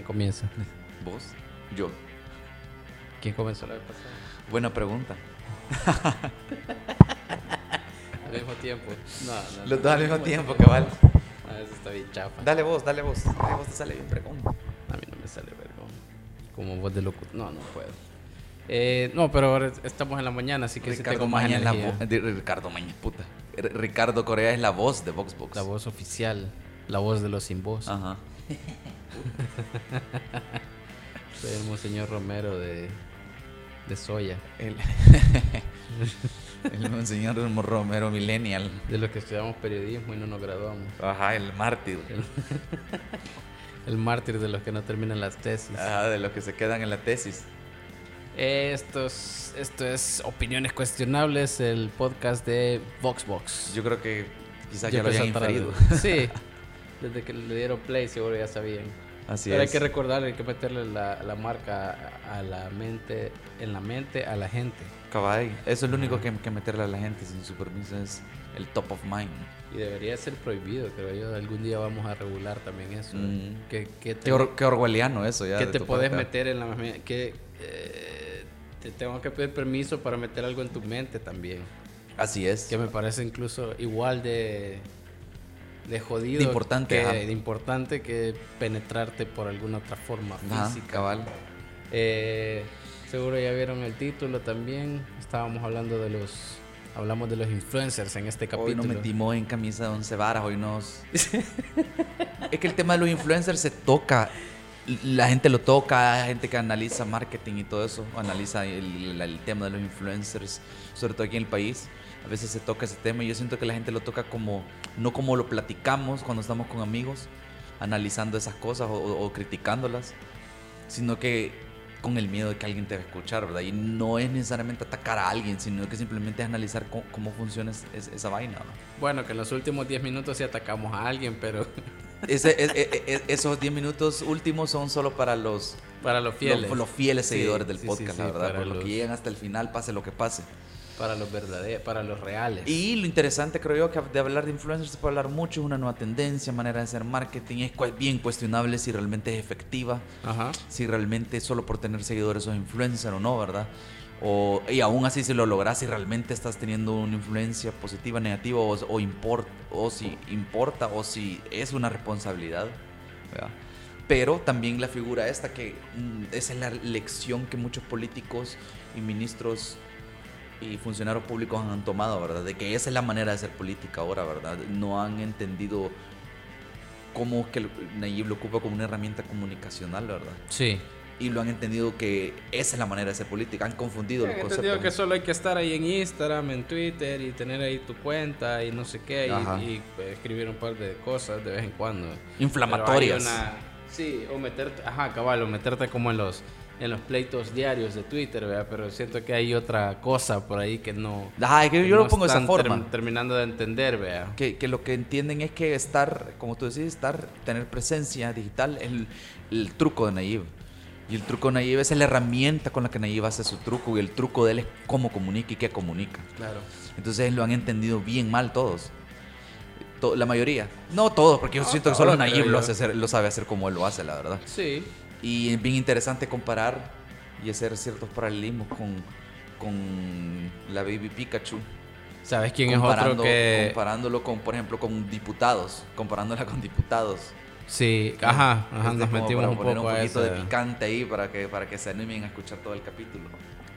¿Quién comienza? ¿Vos? Yo. ¿Quién comenzó la vez pasada? Buena pregunta. Al mismo tiempo. No, no. Los dos al mismo ¿Cómo tiempo, cabal. Ah, eso está bien chafa. Dale vos, dale vos. Dale vos te sale bien pregunta. A mí no me sale vergo. Como voz de locutor. No, no puedo. Eh, no, pero ahora estamos en la mañana, así que sí tengo más Maña la energía. de- Ricardo Maña, puta. R- Ricardo Corea es la voz de Voxbox. La voz oficial. La voz de los sin voz. Ajá. Soy el Monseñor Romero de, de Soya. El, el monseñor Romero Millennial. De los que estudiamos periodismo y no nos graduamos. Ajá, el mártir. El mártir de los que no terminan las tesis. Ajá, de los que se quedan en la tesis. Esto es, esto es Opiniones Cuestionables, el podcast de Voxbox. Yo creo que quizás ya lo hayan inferido. Sí, desde que le dieron play seguro ya sabían. Así Pero hay que recordar, hay que meterle la, la marca a la mente, en la mente a la gente. Cabal, eso es lo único que hay que meterle a la gente sin su permiso es el top of mind. Y debería ser prohibido, creo yo. Algún día vamos a regular también eso. Mm. Que, que te, Qué, or- qué orwelliano eso ya. de te puedes parte. meter en la mente. Que eh, te tengo que pedir permiso para meter algo en tu mente también. Así es. Que me parece incluso igual de, de jodido. De importante, que, de importante que penetrarte por alguna otra forma Ajá, física. cabal. Eh, seguro ya vieron el título también. Estábamos hablando de los. Hablamos de los influencers en este Hoy capítulo. nos metimos en camisa de once varas, hoy nos... es que el tema de los influencers se toca, la gente lo toca, hay gente que analiza marketing y todo eso, analiza el, el- el tema de los influencers, sobre todo aquí en el país. A veces se toca ese tema y yo siento que la gente lo toca como, no como lo platicamos cuando estamos con amigos, analizando esas cosas o, o- criticándolas, sino que con el miedo de que alguien te va a escuchar, ¿verdad? Y no es necesariamente atacar a alguien, sino que simplemente es analizar cómo, cómo funciona es- es- esa vaina, ¿no? Bueno, que en los últimos 10 minutos sí atacamos a alguien, pero Ese- es- es- es- esos 10 minutos últimos son solo para los para los fieles. los, los fieles Sí, seguidores del sí, sí, podcast, sí, la verdad. Por los los- que llegan hasta el final, pase lo que pase. Para los verdaderos, para los reales. Y lo interesante, creo yo, que de hablar de influencers se puede hablar mucho, es una nueva tendencia, manera de hacer marketing, es bien cuestionable si realmente es efectiva, Ajá. si realmente solo por tener seguidores sos influencer o no, ¿verdad? O, y aún así si lo logras, si realmente estás teniendo una influencia positiva, negativa, o, o, import- o si importa, o si es una responsabilidad, ¿verdad? Pero también la figura esta que mm, esa es la lección que muchos políticos y ministros y funcionarios públicos han tomado, ¿verdad? De que esa es la manera de hacer política ahora, ¿verdad? No han entendido cómo es que Nayib lo ocupa como una herramienta comunicacional, ¿verdad? Sí. Y lo han entendido que esa es la manera de hacer política. Han confundido los He conceptos. entendido que solo hay que estar ahí en Instagram, en Twitter y tener ahí tu cuenta y no sé qué y, y, pues, escribir un par de cosas de vez en cuando. Inflamatorias. Una- sí, o meterte, ajá, cabal, o meterte como en los en los pleitos diarios de Twitter, ¿verdad? Pero siento que hay otra cosa por ahí que no. Ajá, es que yo no lo pongo de esa forma. term- terminando de entender, ¿verdad? Que, que lo que entienden es que estar, como tú decís, estar, tener presencia digital es el, el truco de Nayib. Y el truco de Nayib es la herramienta con la que Nayib hace su truco. Y el truco de él es cómo comunica y qué comunica. Claro. Entonces lo han entendido bien mal todos. To- la mayoría. No todos, porque yo No, siento que solo Nayib lo, hace hacer- lo sabe hacer como él lo hace, la verdad. Sí. Y es bien interesante comparar y hacer ciertos paralelismos con, con la Baby Pikachu. ¿Sabes quién es otro que Comparándolo con, por ejemplo, con diputados. Comparándola con diputados. Sí, ajá, ajá, nos metimos un poco un a poquito de esa- picante ahí para que, para que se animen a escuchar todo el capítulo.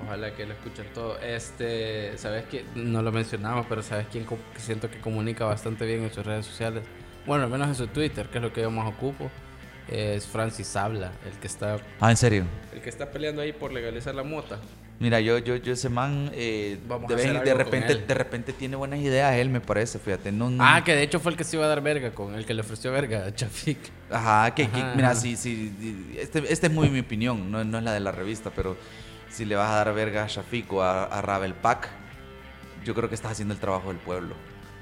Ojalá que lo escuchen todo. Este, ¿sabes quién? No lo mencionamos, pero ¿sabes quién que siento que comunica bastante bien en sus redes sociales? Bueno, al menos en su Twitter, que es lo que yo más ocupo. Es Francis Habla, el que está Ah, ¿en serio? el que está peleando ahí por legalizar la mota. Mira, yo, yo, yo ese man, eh, Vamos de, a vez- hacer de algo con repente, de repente tiene buenas ideas él, me parece, fíjate. No, no- Ah, que de hecho fue el que se iba a dar verga con el que le ofreció verga a Chafik. Ajá, que, mira, ajá. sí, sí, este, este es muy mi opinión, no, no es la de la revista, pero si le vas a dar verga a Shafik o a, a Ravel Pack, yo creo que estás haciendo el trabajo del pueblo.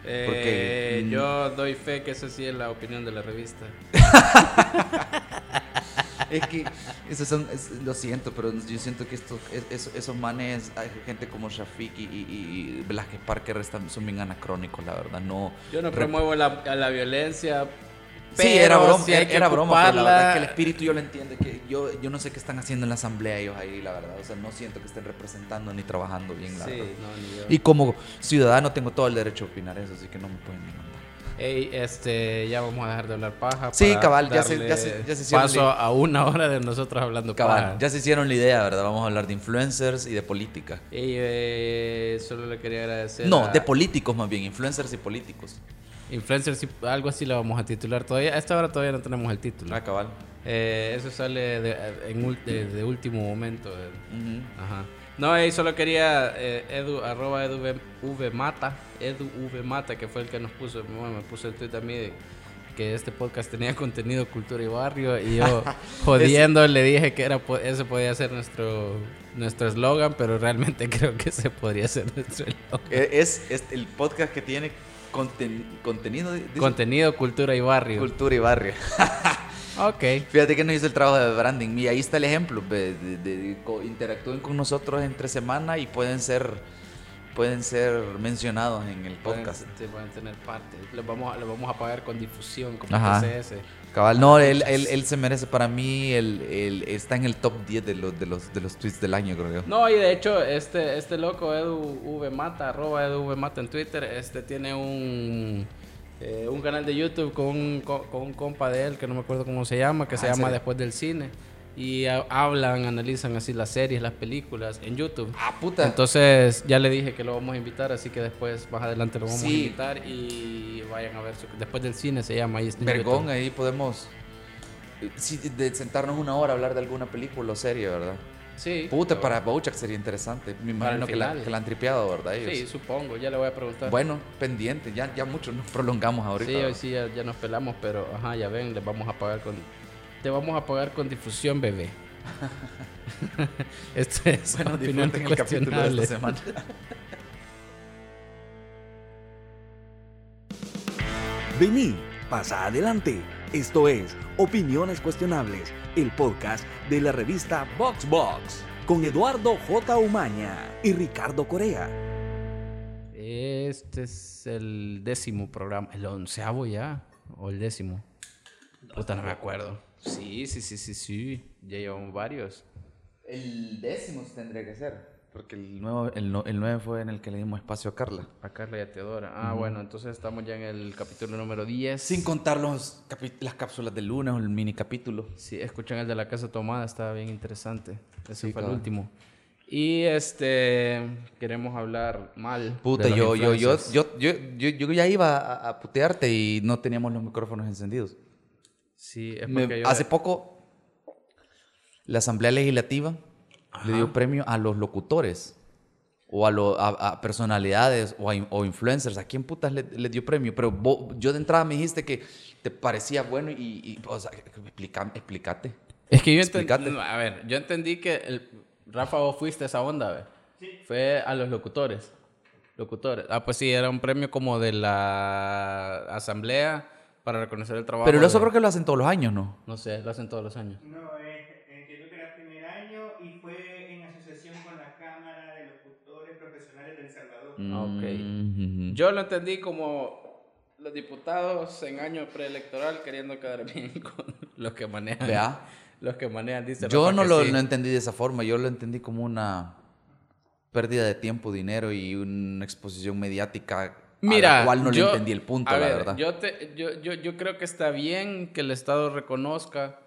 Porque, Eh, mm, yo doy fe que esa sí es la opinión de la revista. Es que, esos son, es- lo siento, pero yo siento que estos, es- es- esos manes, hay gente como Shafik y, y, Velázquez Parker están, son bien anacrónicos, la verdad. No, Yo no promuevo la, a la violencia Sí, era broma, sí era, broma, pero la verdad es que el espíritu yo lo entiendo, que yo, yo no sé qué están haciendo en la asamblea ellos ahí, la verdad, o sea, no siento que estén representando ni trabajando bien, la Sí, verdad. no, ni yo. Y como ciudadano tengo todo el derecho a opinar eso, así que no me pueden ni mandar. Ey, este, ya vamos a dejar de hablar paja. Sí, cabal, ya se- ya se- ya se hicieron Paso a una hora de nosotros hablando Cabal, paja. ya se hicieron la idea, ¿verdad? Vamos a hablar de influencers y de política. Ey, eh, solo le quería agradecer. No, a- de políticos más bien, influencers y políticos. Influencers, algo así lo vamos a titular todavía. A esta hora todavía no tenemos el título. Ah, cabal. Eh, eso sale de, en de- de último momento. eh. Ujú. Ajá. No, y solo quería eh, edu, arroba edu v, V mata, edu v mata, que fue el que nos puso, bueno, me puso el tweet a mí de que este podcast tenía contenido cultura y barrio y yo jodiendo le dije que era ese podía ser nuestro nuestro eslogan, pero realmente creo que ese podría ser nuestro eslogan. Eh, Es, es el podcast que tiene conten- contenido de, de Contenido, cultura y barrio. cultura y barrio. ok. Fíjate que no hizo el trabajo de branding. Y ahí está el ejemplo. de- de- interactúen con nosotros entre semana y pueden ser pueden ser mencionados en el Pueden, podcast. sí, pueden tener parte. Les vamos, a, les vamos a pagar con difusión, como. TCS. Cabal, no, él, él, él se merece para mí, el, el- está en el top 10 de los, de los, de los tweets del año, creo yo. No, y de hecho, este, este loco Edu V Mata, arroba Edu V Mata en Twitter, este tiene un, eh, un canal de YouTube con un, co- con un compa de él, que no me acuerdo cómo se llama, que se Ah, ¿en llama serio? Después del Cine. Y ha- hablan, analizan así las series, las películas en YouTube. Ah, puta. Entonces ya le dije que lo vamos a invitar, así que después, más adelante lo vamos a Sí. invitar y vayan a ver. su- después del cine se llama. Ahí Vergón, ahí podemos eh, sí, de sentarnos una hora a hablar de alguna película o serie, ¿verdad? Sí. Puta, pero- para Bojack sería interesante. Me imagino que la, que la han tripeado, ¿verdad? Ellos. Sí, supongo, ya le voy a preguntar. Bueno, pendiente, ya, ya mucho nos prolongamos ahorita. Sí, hoy sí ya, ya nos pelamos, pero ajá, ya ven, les vamos a pagar con. Te vamos a pagar con difusión, bebé. Esto es Bueno, disfruten el capítulo de esta cuestionables. semana. Vení, pasa adelante. Esto es Opiniones Cuestionables, el podcast de la revista VoxBox, con Eduardo J. Umaña y Ricardo Corea. Este es el décimo programa, el onceavo ya, o el décimo. Puta, no me acuerdo. Sí, sí, sí, sí, sí. Ya llevamos varios. El décimo tendría que ser. Porque el, nuevo, el, no- el 9 fue en el que le dimos espacio a Carla. A Carla y a Teodora. Ah, bueno, entonces estamos ya en el capítulo número 10. Sin contar los las cápsulas del lunes o el mini capítulo. Sí, escuchan el de la casa tomada, estaba bien interesante. Ese Sí, fue el cabal. último. Y este queremos hablar mal. Puta, de yo, yo, yo, yo, yo, yo, yo ya iba a, a putearte y no teníamos los micrófonos encendidos. Sí, es Me- porque yo. hace poco, la Asamblea Legislativa le dio premio a los locutores o a, lo- a- a personalidades o, a o influencers. ¿A quién putas le, le dio premio? Pero vos- yo de entrada me dijiste que te parecía bueno y, y o sea, explica- explícate. Es que yo entendí. A ver, yo entendí que. el- Rafa, vos fuiste a esa onda, ¿ve? Fue a los locutores. Locutores. Ah, pues sí, era un premio como de la asamblea para reconocer el trabajo. Pero eso de- creo que lo hacen todos los años, ¿no? No sé, lo hacen todos los años. No, eh, entiendo que era el primer año y fue en asociación con la Cámara de Locutores Profesionales del Salvador. Ah, ok. Mm, Yo lo entendí como los diputados en año preelectoral queriendo quedar bien con los que manejan. Vea. Los que manejan, dice Yo no lo, sí. lo entendí de esa forma, yo lo entendí como una pérdida de tiempo, dinero y una exposición mediática Mira, a la cual no yo- le entendí el punto, a la ver, verdad. Yo, te- yo, yo, yo creo que está bien que el Estado reconozca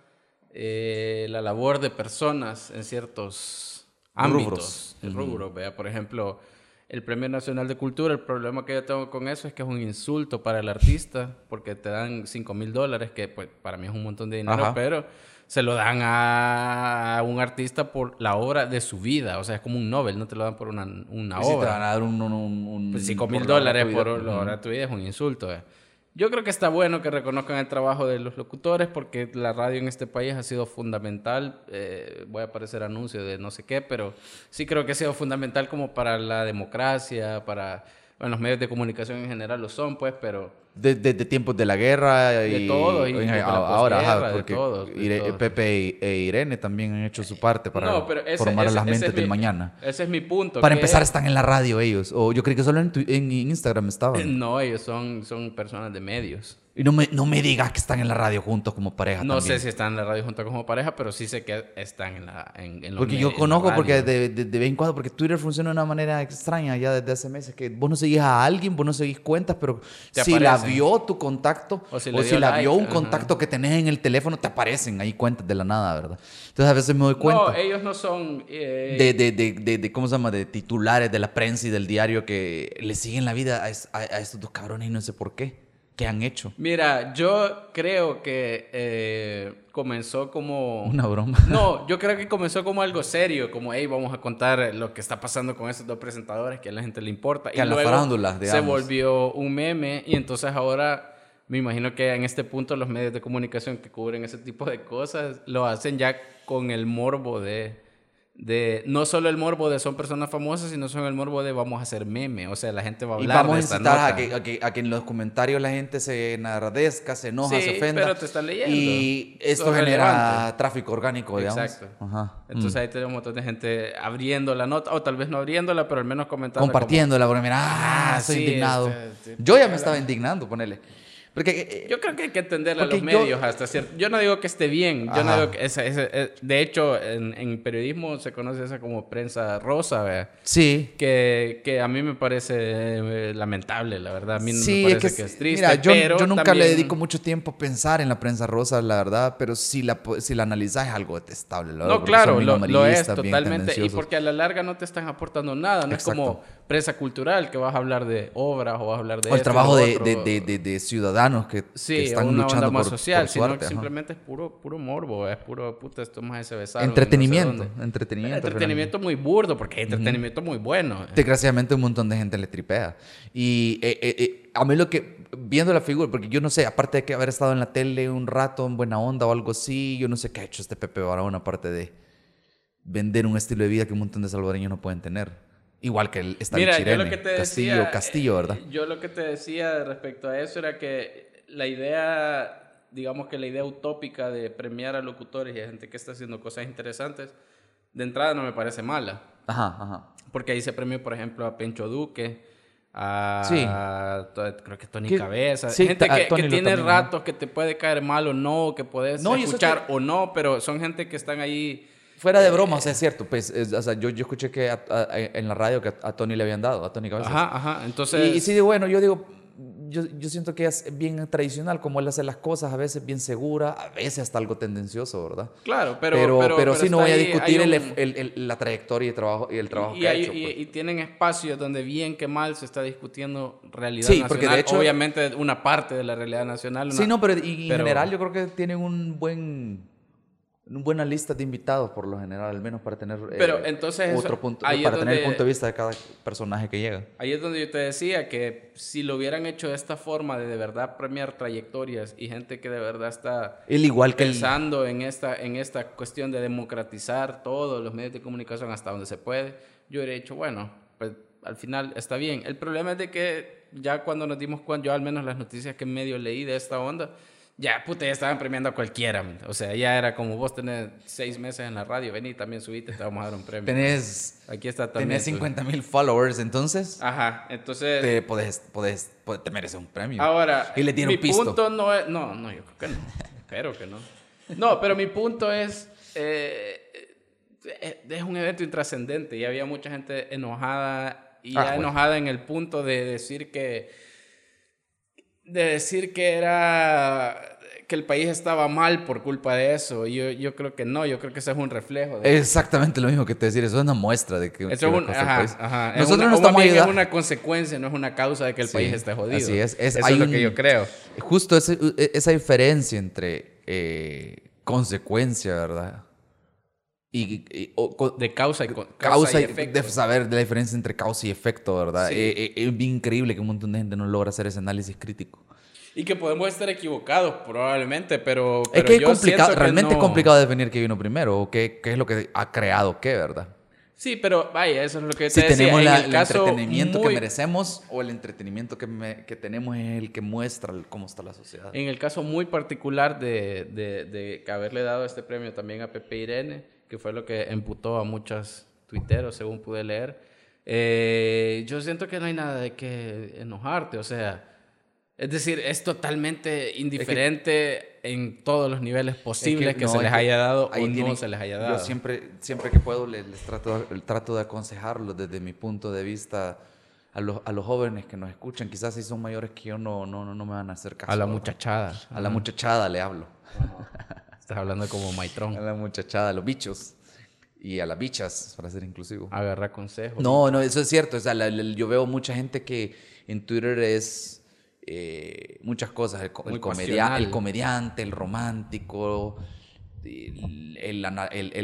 eh, la labor de personas en ciertos ámbitos, Rubros. el rubro, vea, por ejemplo, el Premio Nacional de Cultura, el problema que yo tengo con eso es que es un insulto para el artista, porque te dan 5 mil dólares, que pues, para mí es un montón de dinero, Ajá. pero se lo dan a un artista por la obra de su vida, o sea, es como un Nobel, no te lo dan por una, una Y si te obra. van a dar un, un, un- un- Pues 5 por mil la dólares por la hora de tu vida es un insulto. eh. Yo creo que está bueno que reconozcan el trabajo de los locutores porque la radio en este país ha sido fundamental. eh, voy a aparecer anuncio de no sé qué, pero sí creo que ha sido fundamental como para la democracia, para... Bueno, los medios de comunicación en general lo son, pues, pero... De, de- de tiempos de la guerra y, todo, y de la ahora, ajá, de porque de Ire-. Pepe y- e Irene también han hecho su parte para no, ese, formar ese- las mentes es del mi- mañana. Ese es mi punto. Para empezar, están en la radio ellos. O yo creí que solo en, tu- en Instagram estaban. No, ellos son, son personas de medios. Y no me, no me digas que están en la radio juntos como pareja. No también. sé si están en la radio junto como pareja, pero sí sé que están en la en, en los Porque yo conozco, porque de, de, de vez en cuando, porque Twitter funciona de una manera extraña ya desde hace meses, que vos no seguís a alguien, vos no seguís cuentas, pero si la vio tu contacto, O o si la like, vio un contacto que tenés en el teléfono, te aparecen ahí cuentas de la nada, ¿verdad? Entonces a veces me doy cuenta. No, ellos no son eh, de, de, de, de, de- ¿cómo se llama? De titulares de la prensa y del diario que le siguen la vida a, es- a- a estos dos cabrones y no sé por qué. ¿Qué han hecho? Mira, yo creo que eh, comenzó como... Una broma. No, yo creo que comenzó como algo serio, como, hey, vamos a contar lo que está pasando con esos dos presentadores que a la gente le importa. Que a la farándula, se digamos. volvió un meme y entonces ahora me imagino que en este punto los medios de comunicación que cubren ese tipo de cosas lo hacen ya con el morbo de... de no solo el morbo de son personas famosas, sino son el morbo de vamos a hacer meme. O sea, la gente va a Y hablar vamos a de esta incitar a nota. que, a, que, a que en los comentarios la gente se enardezca, se enoja, Sí, se ofenda. pero te están leyendo. Y esto genera relevante. tráfico orgánico, digamos. Exacto. Ajá. Entonces Mm. ahí tenemos un montón de gente abriendo la nota, o tal vez no abriéndola, pero al menos comentando. Compartiéndola, porque mira, ah, Ah, estoy sí, indignado. este, este, Yo ya me estaba indignando, ponele. Porque eh, Yo creo que hay que entenderle a los Porque yo- medios hasta cierto. Yo no digo que esté bien. Yo no digo que ese- eh, de hecho, en, en periodismo se conoce esa como prensa rosa, ¿vea? sí, Que, que a mí me parece eh, lamentable, la verdad. A mí Sí, me es parece que, que, es triste. Mira, yo, pero yo nunca también- le dedico mucho tiempo a pensar en la prensa rosa, la verdad, pero si la, si la analizas es algo detestable. verdad, No, claro, lo, lo es totalmente. Y porque a la larga no te están aportando nada. No es como Prensa cultural que vas a hablar de obras o vas a hablar de. O el esto trabajo de, de, de, de- ciudadanos que, Sí, que están una luchando onda más por, social, por sino que simplemente es puro, puro morbo, es puro puta, esto más ese Entretenimiento, no sé entretenimiento. Entretenimiento muy burdo, porque hay entretenimiento muy bueno. Desgraciadamente un montón de gente le tripea. Y eh, eh, eh, a mí lo que, viendo la figura, porque yo no sé, aparte de que haber estado en la tele un rato en buena onda o algo así, yo no sé qué ha hecho este Pepe Barahona aparte de vender un estilo de vida que un montón de salvadoreños no pueden tener. Igual que el, el Mira, yo Chirene, lo que te Castillo, decía, Castillo, ¿verdad? eh, Yo lo que te decía respecto a eso era que la idea, digamos que la idea utópica de premiar a locutores y a gente que está haciendo cosas interesantes, de entrada no me parece mala. Ajá, ajá. Porque ahí se premió, por ejemplo, a Pencho Duque, a Sí. creo que Tony Que- Cabeza, sí, gente que, que tiene también, ratos que te puede caer mal o no, que puedes No, escuchar que- o no, pero son gente que están ahí. Fuera de broma, o sea, es cierto. Pues, es- o sea, yo, yo escuché que a- a- en la radio que a, a Tony le habían dado, a Tony Cabezas. Ajá, ajá. Entonces, Y, y sí, bueno, yo digo, yo, yo siento que es bien tradicional como él hace las cosas, a veces bien segura, a veces hasta algo tendencioso, ¿verdad? claro, pero, Pero, pero, pero sí no voy a discutir hay el, un- el- el- la trayectoria y el trabajo, y el trabajo y, que ha hay- hecho. y- pues. y tienen espacios donde bien que mal se está discutiendo realidad Sí, nacional. porque de hecho- Obviamente una parte de la realidad nacional. Sí, una- no, pero y- en general yo creo que tienen un buen... Una buena lista de invitados por lo general, al menos para tener eh, Pero entonces eso- otro punto, ahí para tener el donde- punto de vista de cada personaje que llega. Ahí es donde yo te decía que si lo hubieran hecho de esta forma de de verdad premiar trayectorias y gente que de verdad está Él igual que el, pensando en esta, en esta cuestión de democratizar todos los medios de comunicación hasta donde se puede, yo hubiera dicho, bueno, pues al final está bien. El problema es de que ya cuando nos dimos cuenta, yo al menos las noticias que medio leí de esta onda, ya puta, ya estaban premiando a cualquiera. O sea, ya era como vos tenés seis meses en la radio, vení, también subite, te vamos a dar un premio. tenés, Aquí está también. tenés tu- 50 mil followers, entonces Ajá, entonces... te, podés, podés, podés- te mereces un premio. Ahora, Y le dieron mi pisto. punto no es... No, no, yo creo que no. Espero que no. No, pero mi punto es... eh, eh, es un evento intrascendente y había mucha gente enojada y Ah, ya bueno. enojada en el punto de decir que... De decir que era... Que el país estaba mal por culpa de eso. Yo, yo creo que no, yo creo que eso es un reflejo. De, Exactamente lo mismo que te decir, eso es una muestra de que, eso es un, ajá, país. ajá. Es Nosotros una- no estamos bien es ayudando. una consecuencia, no es una causa de que el Sí, país esté jodido. Así es. es Eso es lo un- que yo creo. Justo ese- e, esa diferencia entre eh, consecuencia, ¿verdad? Y, y- o- De causa y, con- causa, y efecto. de saber de la diferencia entre causa y efecto, ¿verdad? Sí. Eh, eh, es bien increíble que un montón de gente no logra hacer ese análisis crítico. Y que podemos estar equivocados, probablemente, pero. es pero que es yo complicado, siento que realmente es no- complicado definir qué vino primero o qué, qué es lo que ha creado qué, ¿verdad? Sí, pero vaya, eso es lo que Si te decía. tenemos en la- el el entretenimiento muy- que merecemos o el entretenimiento que, me- que tenemos es el que muestra cómo está la sociedad. En el caso muy particular de, de, de que haberle dado este premio también a Pepe Irene, que fue lo que emputó a muchos tuiteros, según pude leer, eh, yo siento que no hay nada de que enojarte. O sea, Es decir, es totalmente indiferente en todos los niveles posibles que, no, se es les que haya dado o no tienen- se les haya dado. Yo siempre, siempre que puedo les, les trato, trato de aconsejarlos desde mi punto de vista a los, a los jóvenes que nos escuchan. Quizás si son mayores que yo no, no, no, no me van a hacer caso. a la muchachada. A la muchachada le hablo. Estás hablando como A Maitrón. la muchachada, a los bichos. Y a las bichas, para ser inclusivo. Agarra consejos. No, no, eso es cierto. O sea, la- la- yo veo mucha gente que en Twitter es eh, muchas cosas. El, el comedia- el comediante, el romántico, el,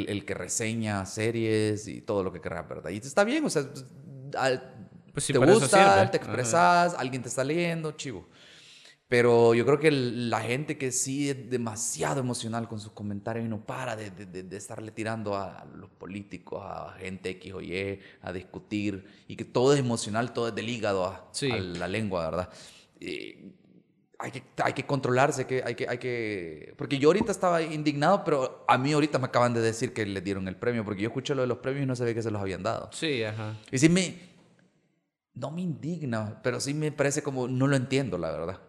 el que reseña series y todo lo que querrás, ¿verdad? Y está bien, o sea, al- Pues sí, te gusta, te expresas, alguien te está leyendo, chivo. Pero yo creo que la gente que sí es demasiado emocional con sus comentarios y no para de, de- de- de estarle tirando a los políticos, a gente X o Y, a discutir, y que todo es emocional, todo es del hígado a, Sí. a la lengua, ¿verdad? Y hay, que, hay que controlarse, que, hay, que, hay que... Porque yo ahorita estaba indignado, pero a mí ahorita me acaban de decir que le dieron el premio, porque yo escuché lo de los premios y no sabía que se los habían dado. Sí, ajá. Y sí me... No me indigna, pero sí me parece como... No lo entiendo, la verdad.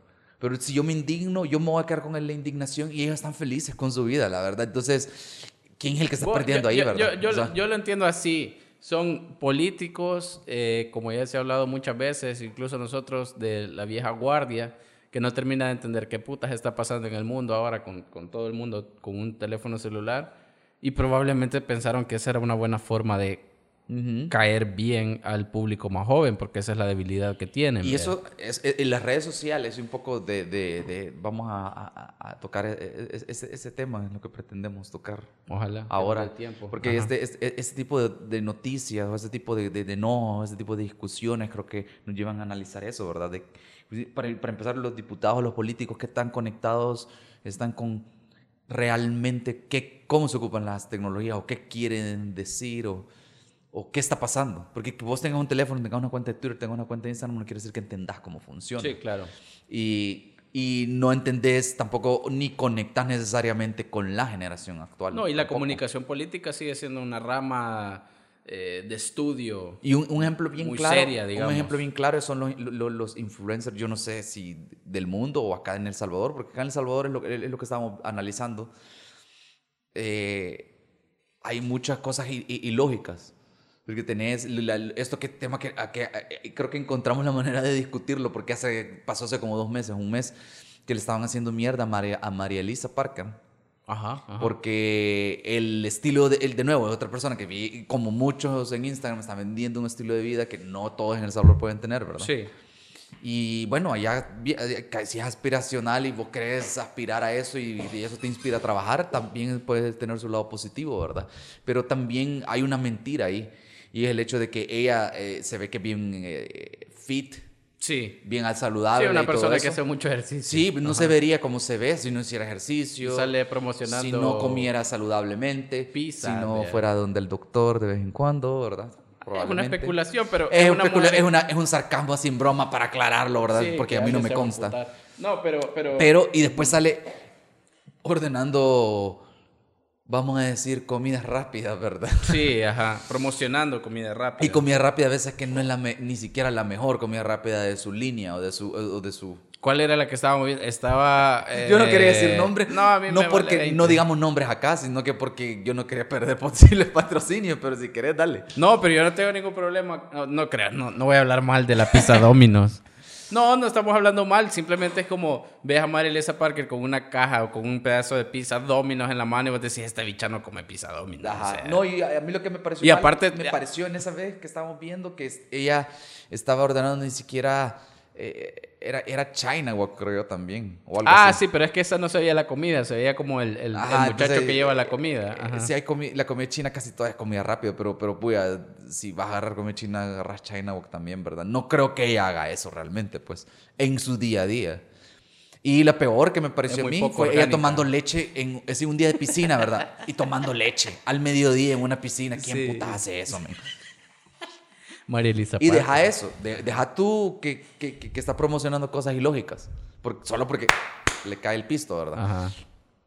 Pero si yo me indigno, yo me voy a quedar con la indignación y ellos están felices con su vida, la verdad. Entonces, ¿quién es el que está perdiendo yo- ahí, yo, verdad? Yo, yo- O sea, yo lo entiendo así. Son políticos, eh, como ya se ha hablado muchas veces, incluso nosotros de la vieja guardia, que no termina de entender qué putas está pasando en el mundo ahora con, con todo el mundo con un teléfono celular. Y probablemente pensaron que esa era una buena forma de ujú. caer bien al público más joven, porque esa es la debilidad que tienen. Y ¿verdad? eso, es, en las redes sociales, un poco de, de- de- vamos a, a- a tocar e- e- ese, ese tema, es lo que pretendemos tocar Ojalá. que ahora. el tiempo. Porque Ajá. este, este, este tipo de, de noticias, o este tipo de, de, de no, este tipo de discusiones, creo que nos llevan a analizar eso, ¿verdad? De- para, para empezar, los diputados, los políticos, qué tan conectados están con realmente qué, cómo se ocupan las tecnologías o qué quieren decir o, o qué está pasando. Porque que vos tengas un teléfono, tengas una cuenta de Twitter, tengas una cuenta de Instagram, no quiere decir que entendás cómo funciona Sí, claro. y, y no entendés tampoco ni conectás necesariamente con la generación actual. No, y la tampoco. comunicación política sigue siendo una rama eh, de estudio. Y un, un ejemplo bien Muy claro, seria, un digamos. ejemplo bien claro son los, los, los influencers, yo no sé si del mundo o acá en El Salvador, porque acá en El Salvador es lo, es lo que estábamos analizando. Eh, hay muchas cosas i- i- ilógicas. Porque tenés la- esto que tema que, a- que a- creo que encontramos la manera de discutirlo porque hace pasó hace como dos meses, un mes que le estaban haciendo mierda a María, a María Elisa Parker. Ajá. ajá. Porque el estilo, de, el, de nuevo, es otra persona que vi, como muchos en Instagram, están vendiendo un estilo de vida que no todos en El Salvador pueden tener, ¿verdad? Sí. Y bueno, allá eh, que si es aspiracional y vos querés aspirar a eso y, y eso te inspira a trabajar, también puede tener su lado positivo, ¿verdad? Pero también hay una mentira ahí y es el hecho de que ella eh, se ve que es bien eh, fit, Sí. bien saludable. Sí, una y todo persona que eso. hace mucho ejercicio. Sí, no se vería como se ve si no hiciera ejercicio. Sale promocionando. Si no comiera saludablemente. pizza, Si no fuera donde el doctor de vez en cuando, ¿verdad? Es una especulación, pero. Es, una especula- mujer- es una- es un sarcasmo sin broma para aclararlo, ¿verdad? Sí, Porque que a mí no me consta. No, pero. Pero. Pero, y después sale ordenando, vamos a decir, comidas rápidas, ¿verdad? Sí, ajá. Promocionando comida rápida. Y comida rápida a veces que no es la me- ni siquiera la mejor comida rápida de su línea o de su... o de su ¿Cuál era la que estábamos viendo? Estaba. Yo no eh, quería decir nombres. No, a mí no me porque vale no 20. digamos nombres acá, sino que porque yo no quería perder posibles patrocinios, pero si querés, dale. No, pero yo no tengo ningún problema. No, no creas, no, no voy a hablar mal de la pizza Domino's. No, no estamos hablando mal. Simplemente es como ves a María Elisa Parker con una caja o con un pedazo de pizza Domino's en la mano y vos decís, esta bicha no come pizza Domino's. Ajá. O sea, No, y a mí lo que me pareció Y mal, aparte- me pareció en esa vez que estábamos viendo que ella estaba ordenando ni siquiera eh, era era China Walk, creo yo también o algo Ah, así. sí, pero es que esa no se veía la comida, se veía como el, el- muchacho que lleva la comida. eh, Ajá. Sí, hay comi- la comida china casi toda es comida rápida, pero, pero puya, si vas a agarrar comida china, agarras China Walk también, ¿verdad? No creo que ella haga eso realmente, pues, en su día a día. Y la peor que me pareció a mí fue ella tomando leche en es un día de piscina, ¿verdad? Y tomando leche al mediodía en una piscina. ¿Quién Sí. putas hace eso, man? María Elisa Y deja eso, de- deja tú que, que, está promocionando cosas ilógicas, solo porque le cae el pisto, ¿verdad? Ajá.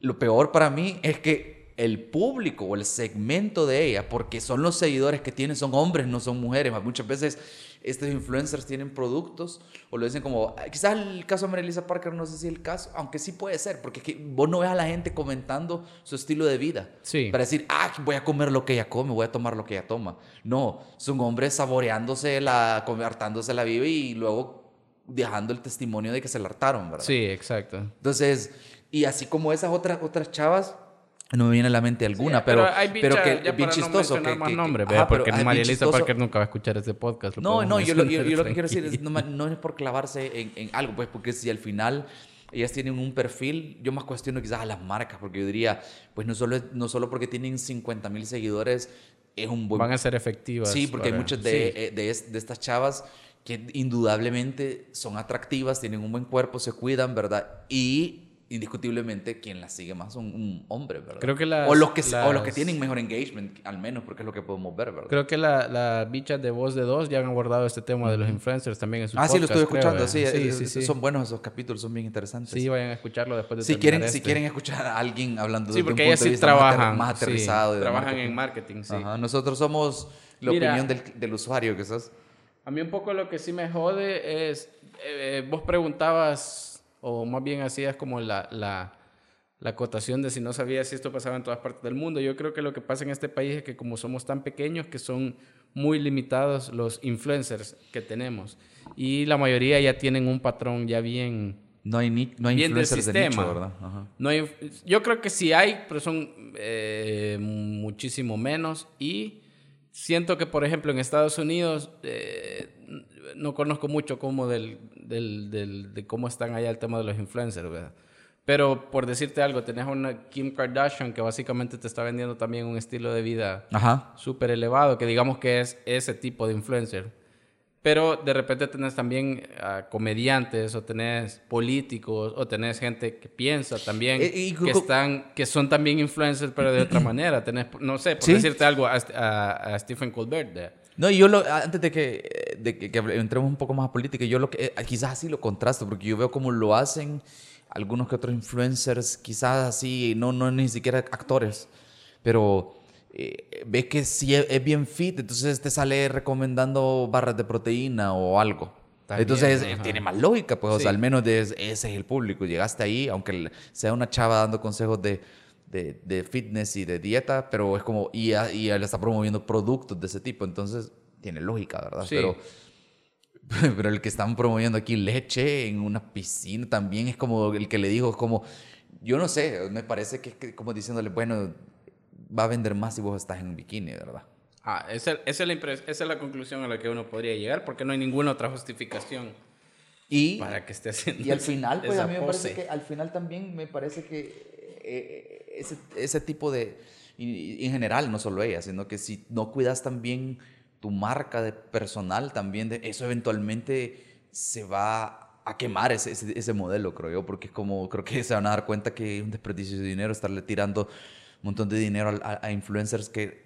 Lo peor para mí es que el público o el segmento de ella, porque son los seguidores que tiene, son hombres, no son mujeres. Muchas veces estos influencers tienen productos o lo dicen como, "Ah, quizás el caso de Marilisa Parker no sé si es el caso, aunque sí puede ser, porque es que vos no ves a la gente comentando su estilo de vida. Sí. Para decir, ah, voy a comer lo que ella come, voy a tomar lo que ella toma. No, son hombres saboreándose la, hartándose la vida y luego dejando el testimonio de que se la hartaron, ¿verdad? Sí, exacto. Entonces, y así como esas otras, otras chavas, no me viene a la mente alguna, Sí, pero, hay pero bichas, que ya es bien para no chistoso. mencionar que, más que- ajá, pero porque María Elisa chistoso. Parker nunca va a escuchar este podcast. lo No, no, yo lo, yo- yo lo que quiero decir es, no, no es por clavarse en, en algo, pues, porque si al final ellas tienen un perfil, yo más cuestiono quizás a las marcas, porque yo diría, pues no solo, no solo porque tienen 50 mil seguidores, es un buen Van a ser efectivas. Sí, porque hay para- muchas de, sí. eh, de, de estas chavas que indudablemente son atractivas, tienen un buen cuerpo, se cuidan, ¿verdad? Y indiscutiblemente quien las sigue más son un hombre, ¿verdad? Creo que las- o, los que, o los que las- tienen mejor engagement, al menos, porque es lo que podemos ver, ¿verdad? Creo que las la bichas de voz de dos ya han abordado este tema de los influencers también en su ah, sí, lo estuve escuchando, sí, sí, eh, sí, sí. Son buenos esos capítulos, son bien interesantes. Sí, vayan a escucharlo después de si quieren, si este. quieren escuchar a alguien hablando desde un punto de vista trabajan. más aterrizado. de trabajan marketing. en marketing, sí. Ajá, Nosotros somos la Mira. opinión del, del usuario, que sos. A mí un poco lo que sí me jode es, eh, eh, vos preguntabas, o más bien hacías como la, la, la acotación de si no sabías si esto pasaba en todas partes del mundo. Yo creo que lo que pasa en este país es que como somos tan pequeños, que son muy limitados los influencers que tenemos. Y la mayoría ya tienen un patrón ya bien... No hay, ni, no hay Bien del influencers de nicho, sistema. ¿verdad? Ajá. No hay, yo creo que sí hay, pero son eh, muchísimo menos. Y siento que, por ejemplo, en Estados Unidos, eh, no conozco mucho cómo del, del, del- de cómo están allá el tema de los influencers, ¿verdad? Pero por decirte algo, tenés una Kim Kardashian que básicamente te está vendiendo también un estilo de vida súper elevado, que digamos que es ese tipo de influencer. Pero de repente tenés también ah, comediantes, o tenés políticos, o tenés gente que piensa también, Eh, y que, están, que son también influencers, pero de otra manera. Tenés, no sé, por Sí. decirte algo, a, a- a Stephen Colbert. de- No, y yo lo, antes de que, de que, que entremos un poco más a política, yo lo que, eh, quizás así lo contrasto, porque yo veo cómo lo hacen algunos que otros influencers, quizás así, no, no ni siquiera actores, pero eh, ves que sí es, es bien fit, entonces te sale recomendando barras de proteína o algo. También, entonces ajá. tiene más lógica, pues, o Sí. sea, al menos de- ese es el público. Llegaste ahí, aunque sea una chava dando consejos de, de, de fitness y de dieta, pero es como, y, a- y él está promoviendo productos de ese tipo, entonces tiene lógica, ¿verdad? Sí. Pero, pero el que están promoviendo aquí leche en una piscina también es como el que le dijo, es como, yo no sé, me parece que es como diciéndole, bueno, va a vender más si vos estás en un bikini, ¿verdad? Ah, esa, esa es la esa es la conclusión a la que uno podría llegar, porque no hay ninguna otra justificación Y, para que esté haciendo y al final, pues esa a mí me parece pose. que al final también me parece que eh, ese, ese tipo de, en general, no solo ella, sino que si no cuidas también tu marca de personal, también de, eso eventualmente se va a quemar ese, ese, modelo, creo yo, porque como, creo que se van a dar cuenta que es un desperdicio de dinero estarle tirando un montón de dinero a, a- influencers que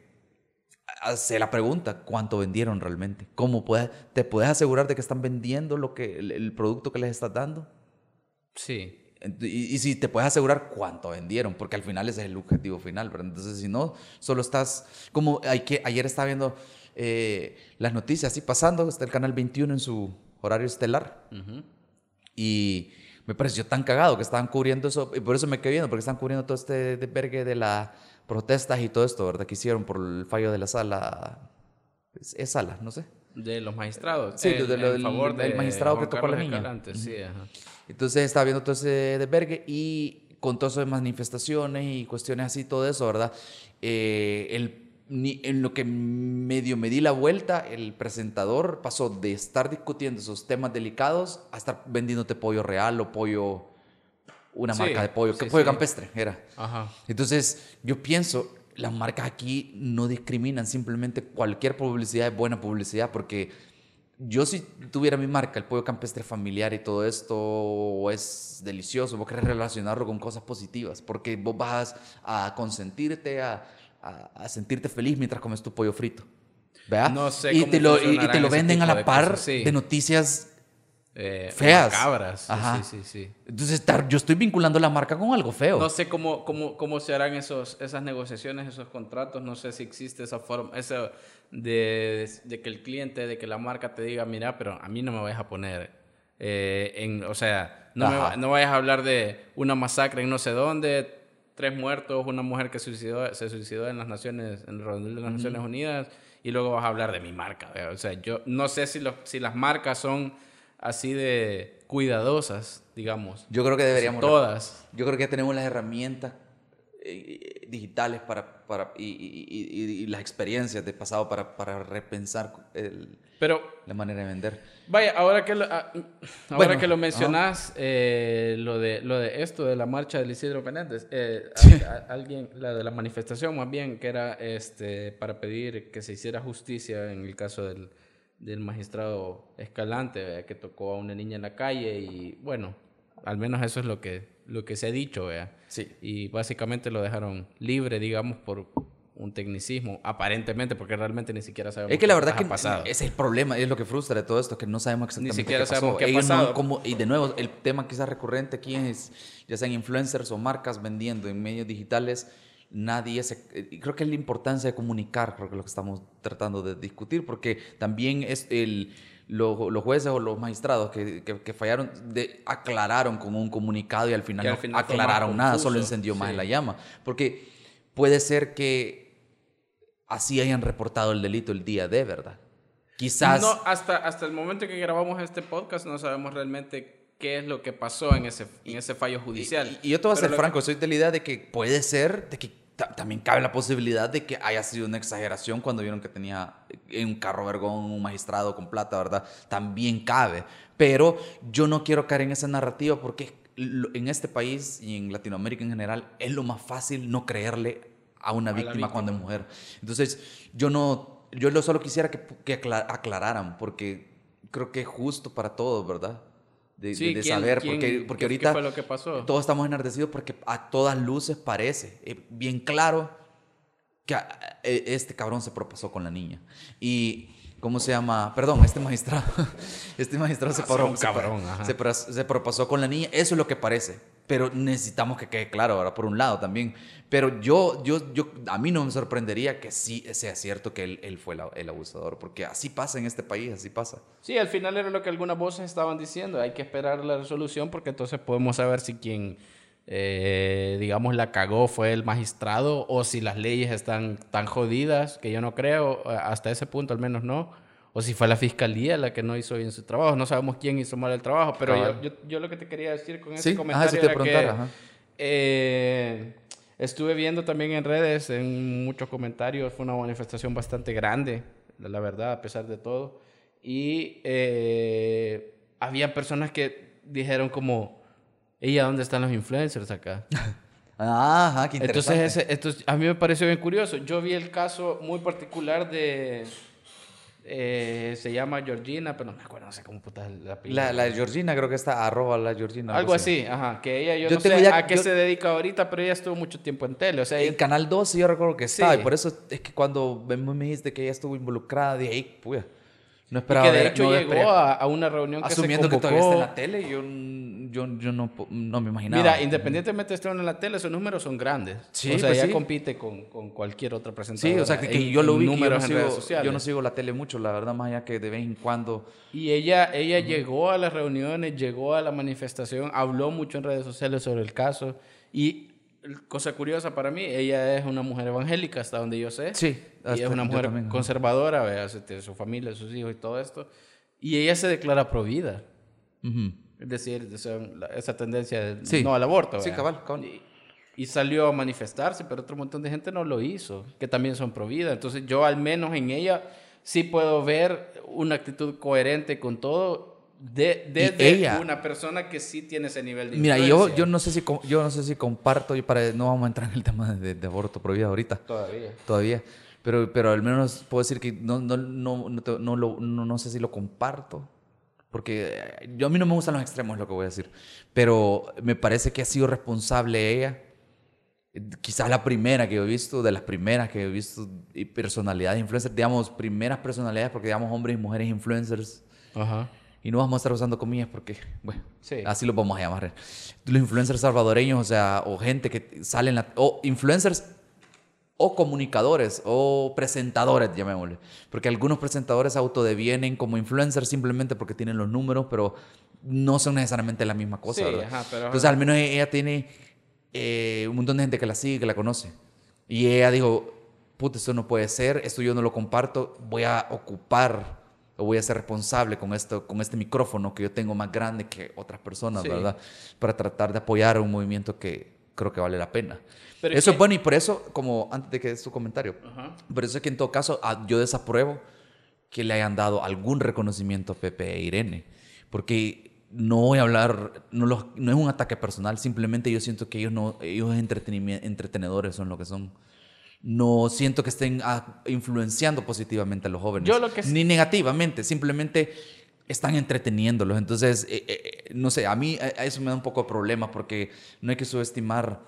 hace la pregunta, ¿cuánto vendieron realmente? ¿Cómo puedes, te puedes asegurar de que están vendiendo lo que, el, el producto que les estás dando? Sí. Y, y si te puedes asegurar cuánto vendieron, porque al final ese es el objetivo final, ¿verdad? Entonces, si no, solo estás, como hay que, ayer estaba viendo eh, las noticias así pasando, está el canal 21 en su horario estelar, Ujú. y me pareció tan cagado que estaban cubriendo eso, y por eso me quedé viendo, porque están cubriendo todo este desvergue de las protestas y todo esto, ¿verdad? Que hicieron por el fallo de la sala, es, es sala, no sé. De los magistrados. Sí, en- de lo- en favor del de magistrado que Juan tocó a la niña. Sí, ajá. Entonces estaba viendo todo ese desvergue y con todo eso de manifestaciones y cuestiones así, todo eso, ¿verdad? Eh, el, ni- en lo que medio me di la vuelta, el presentador pasó de estar discutiendo esos temas delicados a estar vendiéndote pollo real o pollo, una Sí, marca de pollo, sí, que pollo sí. campestre era. Ajá. Entonces, yo pienso, las marcas aquí no discriminan, simplemente cualquier publicidad es buena publicidad, porque yo si tuviera mi marca, el pollo campestre familiar y todo esto es delicioso, vos querés relacionarlo con cosas positivas, porque vos vas a consentirte, a, a- a sentirte feliz mientras comes tu pollo frito. ¿Verdad? No sé y cómo te lo, y- te lo venden a la par cosas, sí. de noticias eh, Feas. macabras. Ajá. Sí, sí, sí. Entonces, yo estoy vinculando la marca con algo feo. No sé cómo, cómo, cómo se harán esos, esas negociaciones, esos contratos. No sé si existe esa forma, eso de, de que el cliente, de que la marca te diga, mira, pero a mí no me vayas a poner eh, en, o sea, no, me no vayas a hablar de una masacre en no sé dónde, tres muertos, una mujer que suicidó, se suicidó en las Naciones, en el redondel de las Naciones Unidas, y luego vas a hablar de mi marca. O sea, yo no sé si, los, si las marcas son así de cuidadosas, digamos. Yo creo que deberíamos... Todas. Yo creo que ya tenemos las herramientas eh, eh, digitales para, para, y, y- y- las experiencias de pasado para, para repensar el- Pero la manera de vender. Vaya, ahora que lo, ah, ahora Bueno, que lo mencionas, eh, lo, de, lo de esto, de la marcha del Isidro Menéndez, eh, a- Sí. a- alguien, la de la manifestación más bien, que era este, para pedir que se hiciera justicia en el caso del, del magistrado Escalante, vea, que tocó a una niña en la calle y bueno, al menos eso es lo que, lo que se ha dicho, vea. Sí. Y básicamente lo dejaron libre, digamos, por un tecnicismo, aparentemente, porque realmente ni siquiera sabemos Es que la qué verdad ha que pasado. ese es el problema, es lo que frustra de todo esto, que no sabemos exactamente siquiera qué pasó. sabemos qué ha Ellos no- pasado. como- y de nuevo, el tema quizás recurrente aquí es, ya sean influencers o marcas vendiendo en medios digitales, nadie se... y Creo que es la importancia de comunicar, creo que es lo que estamos tratando de discutir, porque también es el... lo- Los jueces o los magistrados que, que- que fallaron de- aclararon con un comunicado y al final Que al no final más aclararon nada, solo confuso, encendió más sí. la llama. Porque puede ser que así hayan reportado el delito el día de, ¿verdad? Quizás... No, hasta, hasta el momento que grabamos este podcast no sabemos realmente qué es lo que pasó en ese, en ese fallo judicial. Y, y yo te voy a ser lo que- franco, soy de la idea de que puede ser, de que también cabe la posibilidad de que haya sido una exageración cuando vieron que tenía en un carro vergón un magistrado con plata, ¿verdad? También cabe. Pero yo no quiero caer en esa narrativa porque en este país y en Latinoamérica en general es lo más fácil no creerle a una víctima, víctima. cuando es mujer. Entonces, yo no, yo lo solo quisiera que, que acla- aclararan porque creo que es justo para todos, ¿verdad? De, Sí, de- de ¿quién- saber, quién- porque, porque ahorita ¿Qué fue lo que pasó? todos estamos enardecidos porque a todas luces parece eh, bien claro que eh, este cabrón se propasó con la niña. Y, ¿cómo se llama? Perdón, este magistrado. Este magistrado se, Ah, se cabrón, se pro- se propasó con la niña. Eso es lo que parece. Pero necesitamos que quede claro, ahora por un lado también. Pero yo, yo, yo, a mí no me sorprendería que sí sea cierto que él, él fue la- el abusador, porque así pasa en este país, así pasa. Sí, al final era lo que algunas voces estaban diciendo. Hay que esperar la resolución porque entonces podemos saber si quien, eh, digamos, la cagó fue el magistrado o si las leyes están tan jodidas, que yo no creo, eh, hasta ese punto al menos no. O si fue la fiscalía la que no hizo bien su trabajo. No sabemos quién hizo mal el trabajo, pero yo, yo, yo lo que te quería decir con ese ajá, comentario te era que ajá. eh, estuve viendo también en redes, en muchos comentarios, fue una manifestación bastante grande, la verdad, a pesar de todo. Y eh, había personas que dijeron como, ¿ella dónde están los influencers acá? Ajá, qué interesante. Entonces, ese- esto es- a mí me pareció bien curioso. Yo vi el caso muy particular de... eh, se llama Georgina, pero no me acuerdo, no sé cómo puta la. La, la Georgina, creo que está arroba la Georgina. Algo así, ajá. Que ella, yo, Yo no sé ya- a qué yo- se dedica ahorita, pero ella estuvo mucho tiempo en tele. O sea, En ella- Canal 12 yo recuerdo que estaba, Sí. y por eso es que cuando me, dijiste que ella estuvo involucrada, dije, "Ey, puya, no y esperaba que de ver- hecho no llegó a, a una reunión que Asumiendo se que todavía está en convocó. la tele, yo, yo, yo no, no me imaginaba. Mira, independientemente de estar en la tele, esos números son grandes. Sí, o sea, pues ella sí. compite con, con cualquier otra presentadora. Sí, o sea, que, que yo lo vi, que yo no, sigo, sociales. yo no sigo la tele mucho, la verdad, más allá que de vez en cuando... Y ella, ella llegó a las reuniones, llegó a la manifestación, habló mucho en redes sociales sobre el caso. Y cosa curiosa para mí, ella es una mujer evangélica, hasta donde yo sé. Sí, Y es una mujer también, conservadora, vea, tiene su familia, sus hijos y todo esto. Y ella se declara pro vida. Ujú. Es decir, esa, la- esa tendencia de Sí. no al aborto. Sí, cabal, cabal. Y, y salió a manifestarse, pero otro montón de gente no lo hizo, que también son pro vida. Entonces yo al menos en ella sí puedo ver una actitud coherente con todo de, desde ella- una persona que sí tiene ese nivel de Mira, yo, yo, no sé si, yo no sé si comparto, y para, no vamos a entrar en el tema de, de aborto prohibido ahorita. Todavía. todavía. Pero, pero al menos puedo decir que no, no, no, no, no lo- no- no sé si lo comparto. Porque yo, a mí no me gustan los extremos, es lo que voy a decir. Pero me parece que ha sido responsable ella. Quizás la primera que he visto, de las primeras que he visto, y personalidades influencers, digamos, primeras personalidades, porque digamos hombres y mujeres influencers, Ajá. y no vamos a estar usando comillas porque, bueno, Sí. así los vamos a llamar. Los influencers salvadoreños, o sea, o gente que salen, la, o influencers o comunicadores o presentadores, llamémosle. Porque algunos presentadores autodevienen como influencers simplemente porque tienen los números, pero no son necesariamente la misma cosa, Sí, ¿verdad? ajá, pero- Entonces, al menos ella tiene eh, un montón de gente que la sigue, que la conoce. Y ella dijo, puta, esto no puede ser, esto yo no lo comparto, voy a ocupar o voy a ser responsable con esto, con este micrófono que yo tengo más grande que otras personas, Sí. ¿verdad? Para tratar de apoyar un movimiento que creo que vale la pena. Pero es eso que- es bueno y por eso, como antes de que des tu comentario, por eso es que en todo caso ah, yo desapruebo que le hayan dado algún reconocimiento a Pepe e Irene, porque no voy a hablar, no, los- no es un ataque personal, simplemente yo siento que ellos no, ellos entretenedores son lo que son. No siento que estén ah, influenciando positivamente a los jóvenes, Yo lo que ni negativamente, simplemente están entreteniéndolos. Entonces, eh, eh, eh, no sé, a mí a- a eso me da un poco de problema porque no hay que subestimar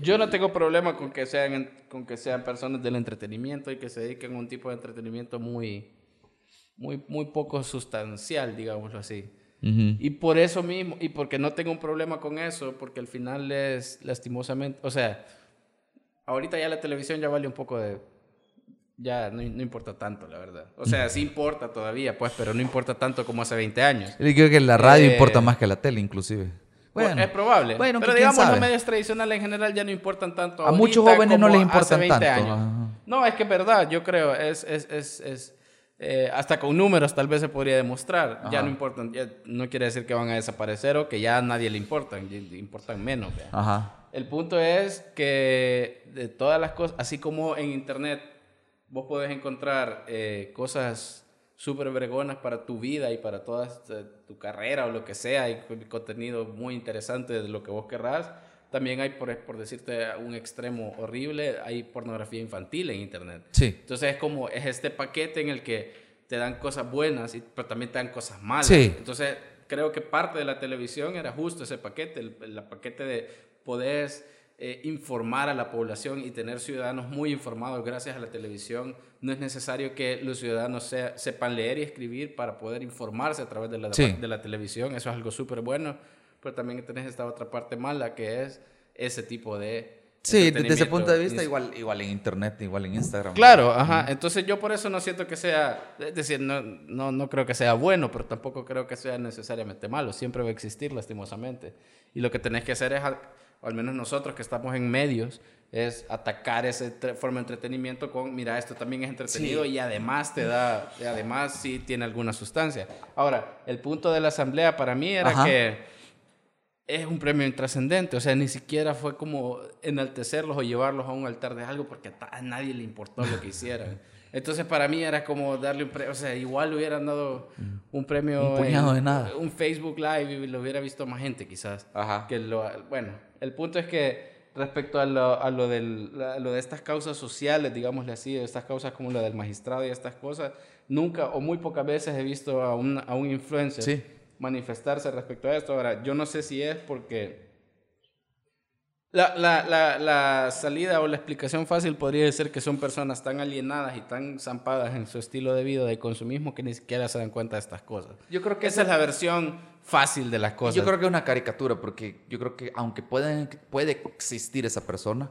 Yo no tengo problema con que sean con que sean personas del entretenimiento y que se dediquen a un tipo de entretenimiento muy muy muy poco sustancial, digámoslo así. Y por eso mismo, y porque no tengo un problema con eso, porque al final es lastimosamente, o sea, ahorita ya la televisión ya vale un poco de, ya no, no importa tanto, la verdad. O sea, sí importa todavía, pues, pero no importa tanto como hace 20 años. Yo creo que la radio Eh, importa más que la tele, inclusive. Es probable. Bueno, pero ¿quién digamos, sabe? los medios tradicionales en general ya no importan tanto. A muchos ahorita jóvenes no les importan 20 tanto, años. No, es que es verdad, yo creo, es, es, es, es, eh, hasta con números tal vez se podría demostrar. Ya no importan, ya no quiere decir que van a desaparecer o que ya a nadie le importan, importan menos. Ajá. El punto es que de todas las cosas, así como en internet vos podés encontrar eh, cosas súper vergonas para tu vida y para toda este, tu carrera o lo que sea, y con- contenido muy interesante de lo que vos querrás. También hay, por, por decirte un extremo horrible, hay pornografía infantil en internet. Sí. Entonces es como, es este paquete en el que te dan cosas buenas, y, pero también te dan cosas malas. Sí. Entonces creo que parte de la televisión era justo ese paquete, el, el paquete de poder eh, informar a la población y tener ciudadanos muy informados gracias a la televisión. No es necesario que los ciudadanos sea- sepan leer y escribir para poder informarse a través de la, Sí. de la televisión. Eso es algo súper bueno, pero también tenés esta otra parte mala que es ese tipo de... Sí, desde ese punto de vista, igual, igual en internet, igual en Instagram. Claro, ajá. Entonces yo por eso no siento que sea, es decir, no, no, no creo que sea bueno, pero tampoco creo que sea necesariamente malo. Siempre va a existir, lastimosamente. Y lo que tenés que hacer es, al, al menos nosotros que estamos en medios, es atacar esa forma de entretenimiento con, mira, esto también es entretenido y además te da, y además sí tiene alguna sustancia. Ahora, el punto de la asamblea para mí era Ajá. que es un premio intrascendente, o sea, ni siquiera fue como enaltecerlos o llevarlos a un altar de algo porque a nadie le importó lo que hicieran. Entonces para mí era como darle un premio, o sea, igual le hubieran dado un premio, Un puñado en- de nada. un Facebook Live y lo hubiera visto más gente quizás. Ajá. Que lo, bueno, el punto es que respecto a lo, a lo, del, a lo de estas causas sociales, digámosle así, de estas causas como la del magistrado y estas cosas, nunca o muy pocas veces he visto a un, a un influencer Sí. manifestarse respecto a esto. Ahora, yo no sé si es porque la, la, la, la salida o la explicación fácil podría ser que son personas tan alienadas y tan zampadas en su estilo de vida de consumismo que ni siquiera se dan cuenta de estas cosas. Yo creo que Esa es la versión fácil de las cosas. Yo creo que es una caricatura, porque yo creo que aunque pueden, puede existir esa persona,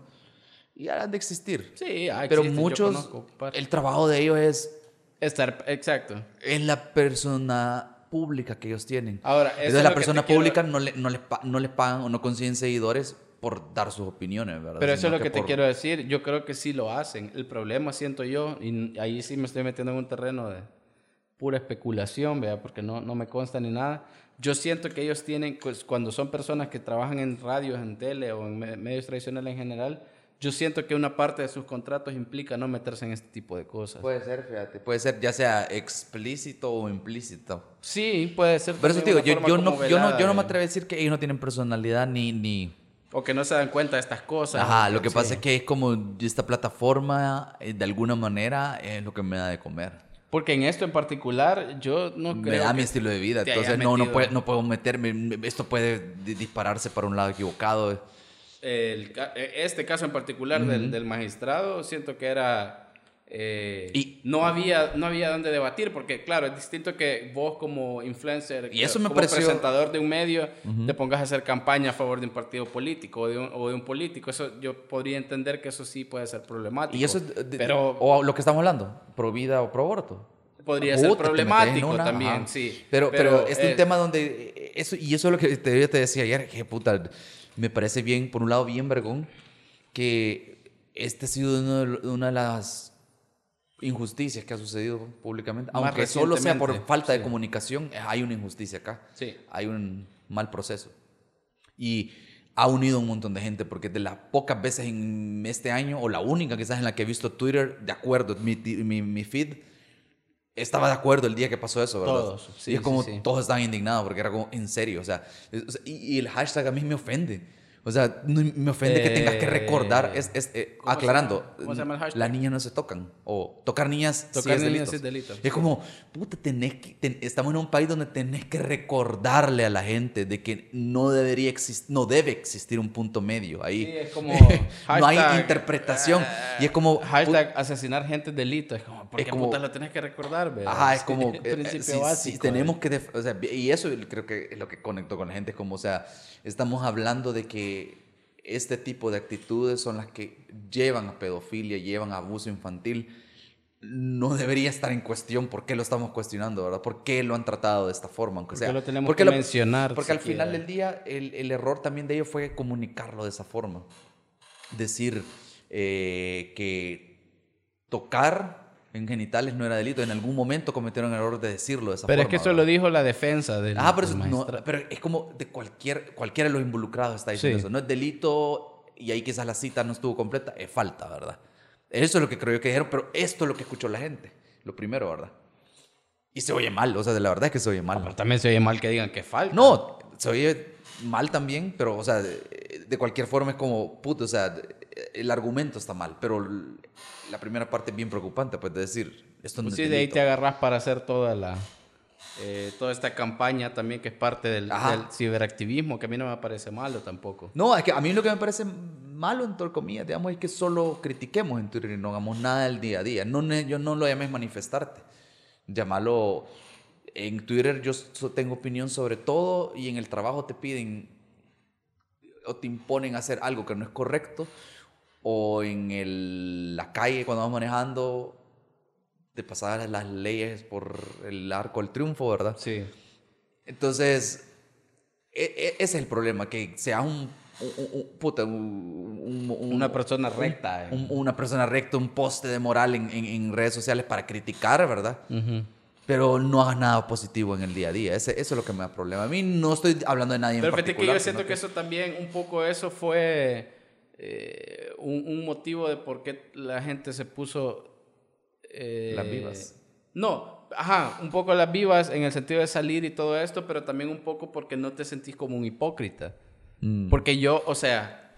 y han de existir. Sí, ah, pero existen, muchos, conozco el trabajo de ellos es, Estar, exacto. es la persona pública que ellos tienen. Ahora, Entonces es la persona quiero- pública no, le, no, no les pagan o no consiguen seguidores por dar sus opiniones, ¿verdad? Pero eso es lo que, te por- quiero decir. Yo creo que sí lo hacen. El problema siento yo, y ahí sí me estoy metiendo en un terreno de pura especulación, vea, porque no, no me consta ni nada. Yo siento que ellos tienen, pues, cuando son personas que trabajan en radios, en tele o en me- medios tradicionales en general, yo siento que una parte de sus contratos implica no meterse en este tipo de cosas. Puede ser, fíjate. Puede ser ya sea explícito o implícito. sí, puede ser. Pero eso te digo, yo, yo, no, como yo, no, velada yo no me atrevo a decir que ellos no tienen personalidad ni... ni... O que no se dan cuenta de estas cosas. Ajá, lo que Sí. pasa es que es como esta plataforma, eh, de alguna manera, es lo que me da de comer. Porque en esto en particular, yo no me creo. da que mi estilo de vida. Entonces no, no, puede- no puedo meterme. me- Esto puede di- dispararse para un lado equivocado. el eh, este caso en particular del, del magistrado, siento que era eh, Y- no había no había donde debatir porque claro es distinto que vos como influencer Y eso me como pareció- presentador de un medio te pongas a hacer campaña a favor de un partido político o de un, o de un político eso yo podría entender que eso sí puede ser problemático Y eso, es de- pero o lo que estamos hablando, pro vida o pro aborto. podría Puta, ser problemático una, también ajá. sí Pero, pero, es un tema donde, eso, y eso es lo que te, te decía ayer, que puta, me parece bien, por un lado, bien vergón, que este ha sido uno de- una de las injusticias que ha sucedido públicamente, Más aunque solo sea por falta de sí. comunicación, eh, hay una injusticia acá, Sí. hay un mal proceso. Y ha unido un montón de gente, porque de las pocas veces en este año, o la única quizás en la que he visto Twitter, de acuerdo, mi, mi, mi feed estaba de acuerdo el día que pasó eso, ¿verdad? Todos, sí, y es como sí, todos estaban indignados porque era como, en serio, o sea, es- o sea, y, y el hashtag a mí me ofende. O sea, no- me ofende que tengas que recordar, Eh, es, es, eh, ¿cómo se aclarando, hashtag? las niñas no se tocan, o tocar niñas sí Tocar es niñas delito. sí es delito, Es como, puta, tenés que, ten- estamos en un país donde tenés que recordarle a la gente de que no debería existir, no debe existir un punto medio ahí. Sí, es como no hay hashtag, interpretación. y es como, Hashtag asesinar gente es delito. Es como, ¿por Es qué como- putas lo tenés que recordar? ve? Ajá, es Sí, como, eh, principio sí, sí, básico. tenemos que, def- o sea, y eso creo que es lo que conectó con la gente, es como, o sea, estamos hablando de que este tipo de actitudes son las que llevan a pedofilia, llevan a abuso infantil, no debería estar en cuestión, ¿por qué lo estamos cuestionando, verdad? ¿Por qué lo han tratado de esta forma? Aunque ¿Por sea, qué lo tenemos porque que mencionar Porque al siquiera? final del día, el, el error también de ellos fue comunicarlo de esa forma. Decir eh, que tocar en genitales no era delito. En algún momento cometieron el error de decirlo de esa Pero forma. es que eso ¿verdad? lo dijo la defensa del Ah, pero, eso no- pero es como de cualquier, cualquiera de los involucrados está diciendo Sí. eso. No es delito y ahí quizás la cita no estuvo completa, es falta, ¿verdad? Eso es lo que creo yo que dijeron, pero esto es lo que escuchó la gente. Lo primero, ¿verdad? Y se oye mal, o sea, la verdad es que se oye mal. Pero también se oye mal que digan que falta. No, se oye mal también, pero, o sea, de, de cualquier forma es como, puto, o sea, el argumento está mal, pero la primera parte es bien preocupante, pues, de decir, esto no Pues es sí, de ahí te agarras para hacer toda la... eh, toda esta campaña también que es parte del, ciberactivismo, que a mí no me parece malo tampoco. No, es que a mí lo que me parece malo, entre comillas, digamos, es que solo critiquemos en Twitter y no hagamos nada del día a día. No, yo no lo llames manifestarte. Llámalo... En Twitter yo tengo opinión sobre todo y en el trabajo te piden o te imponen hacer algo que no es correcto o en el- la calle cuando vas manejando te pasar las leyes por el arco del triunfo, ¿verdad? Sí. Entonces, e- e- ese es el problema, que seas un, un- un- puta, un- un- un- Una persona recta. eh. un- una persona recta, un poste de moral en, en- en redes sociales para criticar, ¿verdad? Ujú. Pero no hagas nada positivo en el día a día. Ese- eso es lo que me da problema. A mí no estoy hablando de nadie en Pero fíjate que particular. yo siento que eso también, un poco eso fue eh, un, un motivo de por qué la gente se puso... eh, Las vivas. No, ajá, un poco las vivas en el sentido de salir y todo esto, pero también un poco porque no te sentís como un hipócrita. Mm. Porque yo, o sea,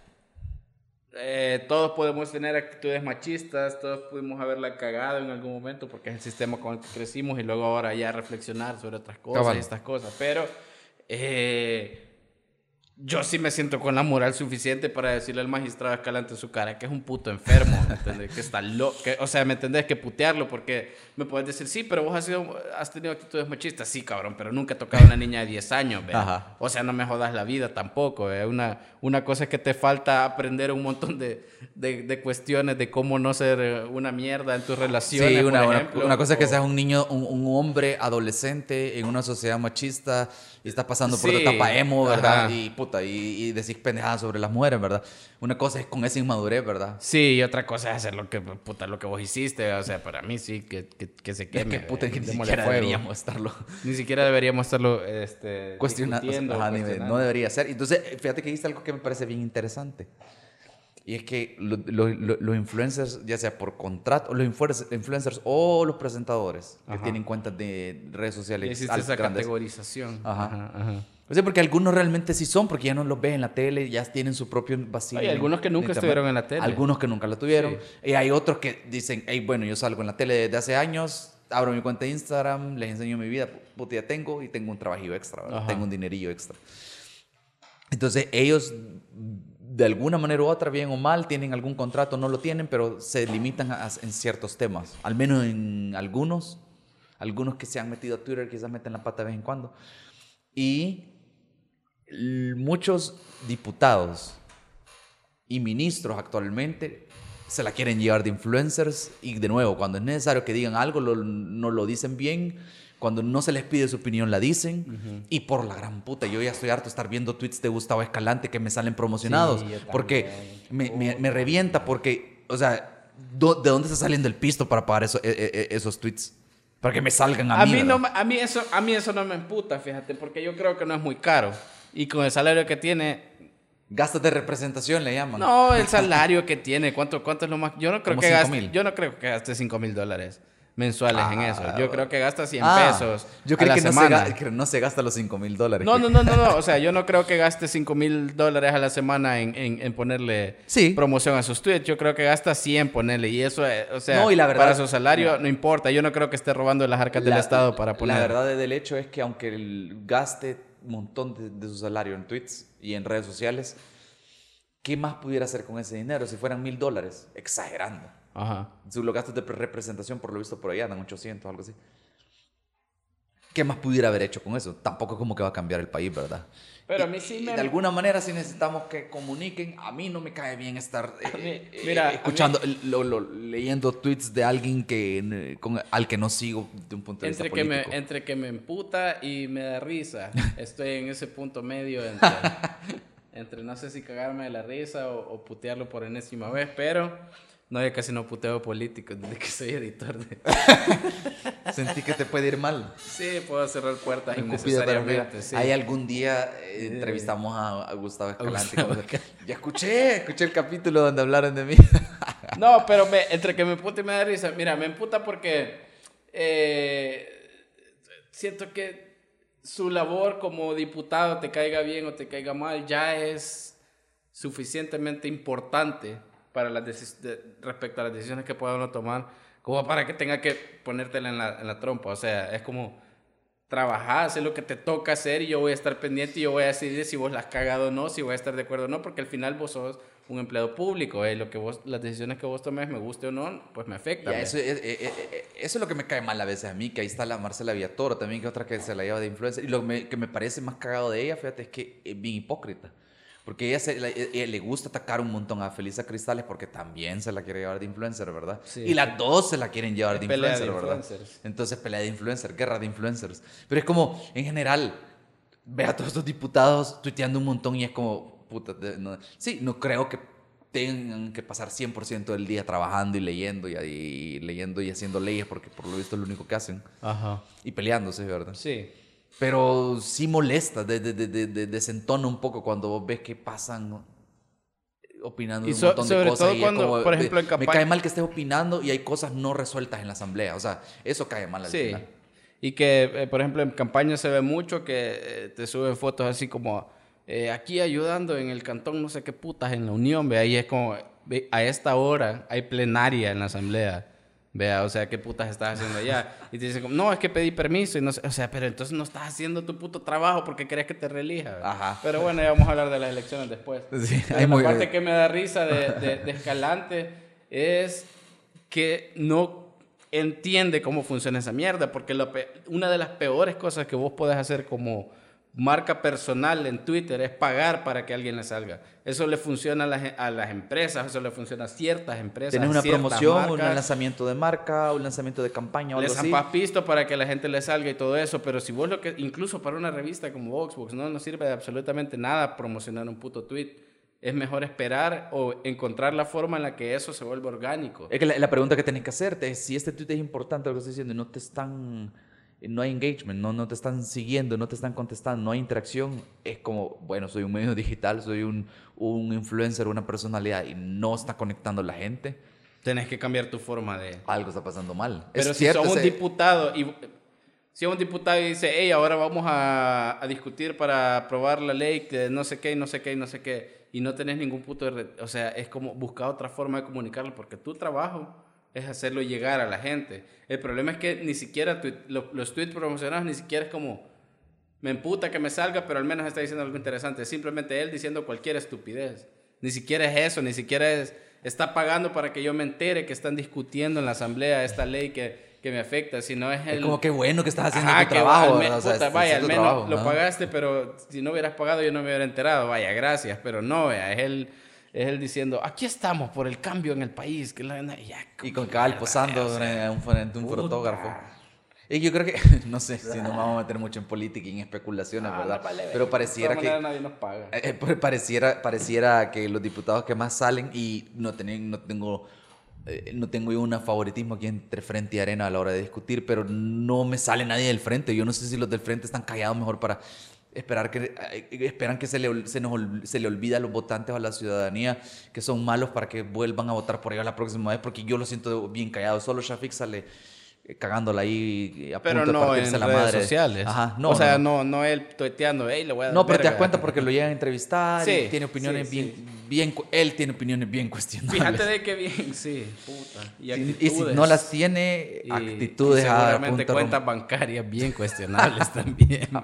eh, todos podemos tener actitudes machistas, todos pudimos haberla cagado en algún momento porque es el sistema con el que crecimos y luego ahora ya reflexionar sobre otras cosas Cabal. y estas cosas. Pero eh, yo sí me siento con la moral suficiente para decirle al magistrado Escalante en su cara que es un puto enfermo, ¿me entendés? Que está loco. O sea, ¿me entendés? Que putearlo porque me puedes decir, sí, pero vos has, sido, has tenido actitudes machistas. Sí, cabrón, pero nunca he tocado a una niña de 10 años, ¿ve? Ajá. O sea, no me jodas la vida tampoco. ¿eh? Una, una cosa es que te falta aprender un montón de, de, de cuestiones de cómo no ser eh, una mierda en tus relaciones. Sí, una, por una- ejemplo, una cosa es que seas un niño, un, un hombre adolescente en una sociedad machista y estás pasando por Sí, tu etapa emo, ¿verdad? ajá. Y puta, y, y decís pendejadas sobre las mujeres, ¿verdad? Una cosa es con esa inmadurez, ¿verdad? Sí, y otra cosa es hacer lo que, puta, lo que vos hiciste. O sea, para mí sí, que, que, que se Es queme. que puta, eh, que ni siquiera deberíamos estarlo Ni siquiera deberíamos estarlo este, cuestionando. discutiendo, Ajá, ni- cuestionando. no debería ser. Entonces, fíjate que dice algo que me parece bien interesante. Y es que lo- lo- lo- los influencers, ya sea por contrato, los influencers, o los presentadores que Ajá. tienen cuentas de redes sociales al- esa grandes. categorización. Ajá. Ajá, ajá. O sea, porque algunos realmente sí son, porque ya no los ves en la tele, ya tienen su propio vacío. Hay algunos que nunca estuvieron en la tele. Algunos que nunca la tuvieron. Sí. Y hay otros que dicen, hey, bueno, yo salgo en la tele desde hace años, abro mi cuenta de Instagram, les enseño mi vida, puta, ya tengo y tengo un trabajillo extra, tengo un dinerillo extra. Entonces ellos de alguna manera u otra, bien o mal, tienen algún contrato, no lo tienen, pero se limitan en ciertos temas. Al menos en algunos. Algunos que se han metido a Twitter quizás meten la pata de vez en cuando. Y muchos diputados y ministros actualmente se la quieren llevar de influencers y de nuevo, cuando es necesario que digan algo, no lo dicen bien. Cuando no se les pide su opinión, la dicen. Y por la gran puta, yo ya estoy harto de estar viendo tweets de Gustavo Escalante que me salen promocionados. Sí, porque me, me- me revienta, porque, o sea, do- ¿de dónde está saliendo el pisto para pagar eso- e- e- e- esos tweets? Para que me salgan a, A mí. no, a, mí eso, a mí eso no me emputa, fíjate, porque yo creo que no es muy caro. Y con el salario que tiene, Gastos de representación le llaman. No, el salario que tiene, ¿cuánto, cuánto es lo más? Yo no creo Como que gaste, yo no creo que gaste 5 mil dólares mensuales en eso. Yo creo que gasta 100 Ah, pesos Yo a creo la que no, se semana. ga- que no se gasta los 5 mil dólares. No, no, no, no, no. O sea, yo no creo que gaste 5 mil dólares a la semana en, en, en ponerle Sí. promoción a sus tweets. Yo creo que gasta 100 ponerle. Y eso, eh, o sea, No, y la verdad- para su salario no importa. Yo no creo que esté robando las arcas del Estado para poner. La verdad del hecho es que aunque él gaste un montón de, de su salario en tweets y en redes sociales, ¿qué más pudiera hacer con ese dinero si fueran mil dólares? Exagerando. Ajá. Su- Los gastos de pre- representación, por lo visto, por allá andan 800, algo así. ¿Qué más pudiera haber hecho con eso? Tampoco es como que va a cambiar el país, ¿verdad? Pero a Y- mí sí me- De alguna manera, si necesitamos que comuniquen, a mí no me cae bien estar eh, mí- eh, mira, a escuchando, lo- lo- leyendo tweets de alguien que, eh, con- al que no sigo de un punto de Entre vista que, me, político. entre que me emputa y me da risa. Estoy en ese punto medio entre, entre no sé si cagarme de la risa o, o putearlo por enésima vez, pero no, yo casi no puteo políticos desde que soy editor de... Sentí que te puede ir mal. Sí, puedo cerrar puertas innecesariamente. Sí. Ahí algún día eh, entrevistamos a, a Gustavo Escalante. Gustavo ya escuché, escuché el capítulo donde hablaron de mí. No, pero me- entre que me emputa y me da risa. Mira, me emputa porque eh, siento que su labor como diputado, te caiga bien o te caiga mal, ya es suficientemente importante para las de- respecto a las decisiones que pueda uno tomar, como para que tenga que ponértela en la, en la trompa. O sea, es como trabajar, hacer lo que te toca hacer y yo voy a estar pendiente y yo voy a decidir si vos la has cagado o no, si voy a estar de acuerdo o no, porque al final vos sos un empleado público, eh, lo que vos, las decisiones que vos tomes, me guste o no, pues me afectan. Eso, es, eh, eh, eh, eso es lo que me cae mal a veces a mí, que ahí está la Marcela Villatoro también, que otra que se la lleva de influencer. Y lo me- que me parece más cagado de ella, fíjate, es que es bien hipócrita. Porque ella, se, la- eh, eh, le gusta atacar un montón a Felisa Cristales porque también se la quiere llevar de influencer, ¿verdad? Sí. y las dos se la quieren llevar de pelea de influencer, ¿verdad? influencers. Entonces, pelea de influencer, guerra de influencers. Pero es como, en general, ve a todos estos diputados tuiteando un montón y es como, puta, de- no- sí, no creo que tengan que pasar 100% del día trabajando y leyendo y, y leyendo y haciendo leyes porque por lo visto es lo único que hacen Ajá. y peleándose, ¿verdad? Sí. Pero sí molesta, de, de, de, de- de- desentona un poco cuando vos ves que pasan opinando Y de un so- montón de sobre cosas. todo y cuando, como, por ejemplo, en Me campaña- cae mal que estés opinando y hay cosas no resueltas en la asamblea. O sea, eso cae mal al Sí. final. Y que, eh, por ejemplo, en campaña se ve mucho que eh, te suben fotos así como eh, aquí ayudando en el cantón, no sé qué putas, en la Unión, ve, ahí es como, ve, a esta hora hay plenaria en la asamblea. Vea, o sea, ¿qué putas estás haciendo allá? Y te dicen, como, no, es que pedí permiso. Y no sé, o sea, pero entonces no estás haciendo tu puto trabajo porque querés que te relija. Ajá. Pero bueno, ya vamos a hablar de las elecciones después. Sí, hay la muy- parte que me da risa de, de- de Escalante es que no entiende cómo funciona esa mierda, porque lo una de las peores cosas que vos podés hacer como marca personal en Twitter es pagar para que alguien le salga. Eso le funciona a las, a las empresas, eso le funciona a ciertas empresas. Tienes una promoción, un lanzamiento de marca, un lanzamiento de campaña o algo así. pisto para que la gente le salga y todo eso, pero si vos lo que, incluso para una revista como Voxbox, no nos sirve de absolutamente nada promocionar un puto tweet. Es mejor esperar o encontrar la forma en la que eso se vuelva orgánico. Es que la, la pregunta que tenés que hacerte es si este tweet es importante lo que estoy diciendo y no te están no hay engagement, no, no te están siguiendo, no te están contestando, no hay interacción, es como, bueno, soy un medio digital, soy un, un influencer, una personalidad y no está conectando la gente, Tenés que cambiar tu forma de... algo está pasando mal. Pero es si cierto, sos un ese- diputado y si un diputado y dice, hey, ahora vamos a, a discutir para aprobar la ley que no sé qué, no sé qué, no sé qué, y no tenés ningún punto de... O sea, es como buscar otra forma de comunicarlo, porque tu trabajo es hacerlo llegar a la gente. El problema es que ni siquiera tu- lo- los tweets promocionados ni siquiera es como, me emputa que me salga, pero al menos está diciendo algo interesante. Es simplemente él diciendo cualquier estupidez. Ni siquiera es eso, ni siquiera es, está pagando para que yo me entere que están discutiendo en la asamblea esta ley que, que me afecta, sino es el... Es como que bueno que estás haciendo Ajá, tu que trabajo. al. O sea, puta, vaya, al menos trabajo, lo pagaste, pero si no hubieras pagado yo no me hubiera enterado. Vaya, gracias, pero no, vea, es él, es él diciendo, aquí estamos por el cambio en el país. Que la, ya, Y con cabal posando o sea, en un, frente a un fotógrafo. Y yo creo que, no sé si nos vamos a meter mucho en política y en especulaciones, ah, ¿verdad? vale, Pero pareciera que... nadie nos paga. Eh, eh, pues pareciera, pareciera que los diputados que más salen y no, tienen, no tengo eh, no tengo yo un favoritismo aquí entre frente y arena a la hora de discutir, pero no me sale nadie del frente. Yo no sé si los del frente están callados mejor para esperar que eh, esperan que se le, se, nos se le olvide a los votantes o a la ciudadanía que son malos para que vuelvan a votar por ellos la próxima vez, porque yo lo siento bien callado. Solo Shafik sale cagándola ahí a Pero punto de no en partirse la redes madre. sociales. Ajá, no, o sea, no. no, no él tuiteando, hey, le voy a dar No, pero te das verga". cuenta porque lo llegan a entrevistar y tiene opiniones sí, bien, sí. bien, cu- él tiene opiniones bien cuestionables. Fíjate de qué bien, sí, puta. Y, si no las tiene, Y- actitudes y a seguramente punto cuentas bancarias bien cuestionables también.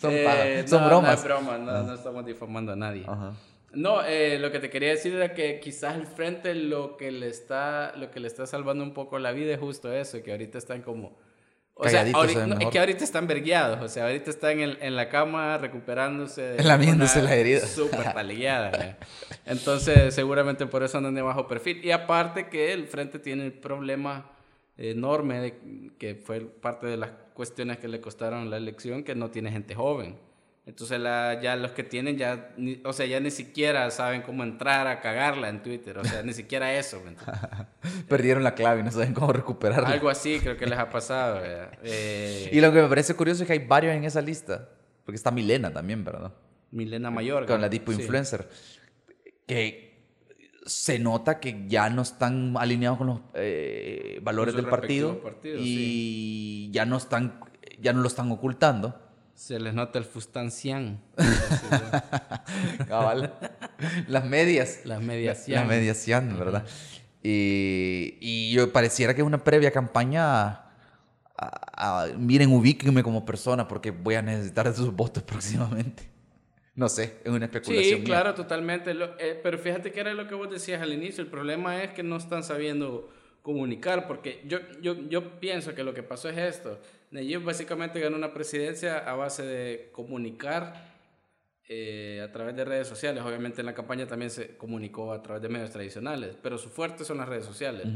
Son, Eh, son no, bromas. No es broma, no, no estamos difamando a nadie. Ajá. No, eh, lo que te quería decir era que quizás el frente lo que le está, lo que le está salvando un poco la vida es justo eso, que ahorita están como... O sea, Calladitos se ahorita- no, es que ahorita están vergueados, o sea, ahorita están en, en la cama recuperándose. de Lamiéndose una la herida. Súper. ¿eh? Entonces, seguramente por eso andan de bajo perfil. Y aparte que el frente tiene el problema enorme, de- que fue parte de las cuestiones que le costaron la elección, que no tiene gente joven. Entonces la, ya los que tienen ya, ni- o sea, ya ni siquiera saben cómo entrar a cagarla en Twitter, o sea, ni siquiera eso. Perdieron la clave y no saben cómo recuperarla. Algo así creo que les ha pasado. Eh, Y lo que me parece curioso es que hay varios en esa lista. Porque está Milena también, ¿verdad? Milena Mayor. Con la tipo sí. influencer. Que se nota que ya no están alineados con los eh, valores Con del partido. y ya no están, ya no lo están ocultando. Se les nota el fustancián. Cabal. Las medias. Las mediación. La mediación, ¿verdad? Y, y yo pareciera que es una previa campaña a, a- miren, ubíquenme como persona porque voy a necesitar de sus votos próximamente. No sé, es una especulación. Sí, mía. claro, totalmente. Lo- eh, pero fíjate que era lo que vos decías al inicio. El problema es que no están sabiendo comunicar, porque yo, yo, yo pienso que lo que pasó es esto. Nayib básicamente ganó una presidencia a base de comunicar eh, a través de redes sociales. Obviamente en la campaña también se comunicó a través de medios tradicionales, pero su fuerte son las redes sociales.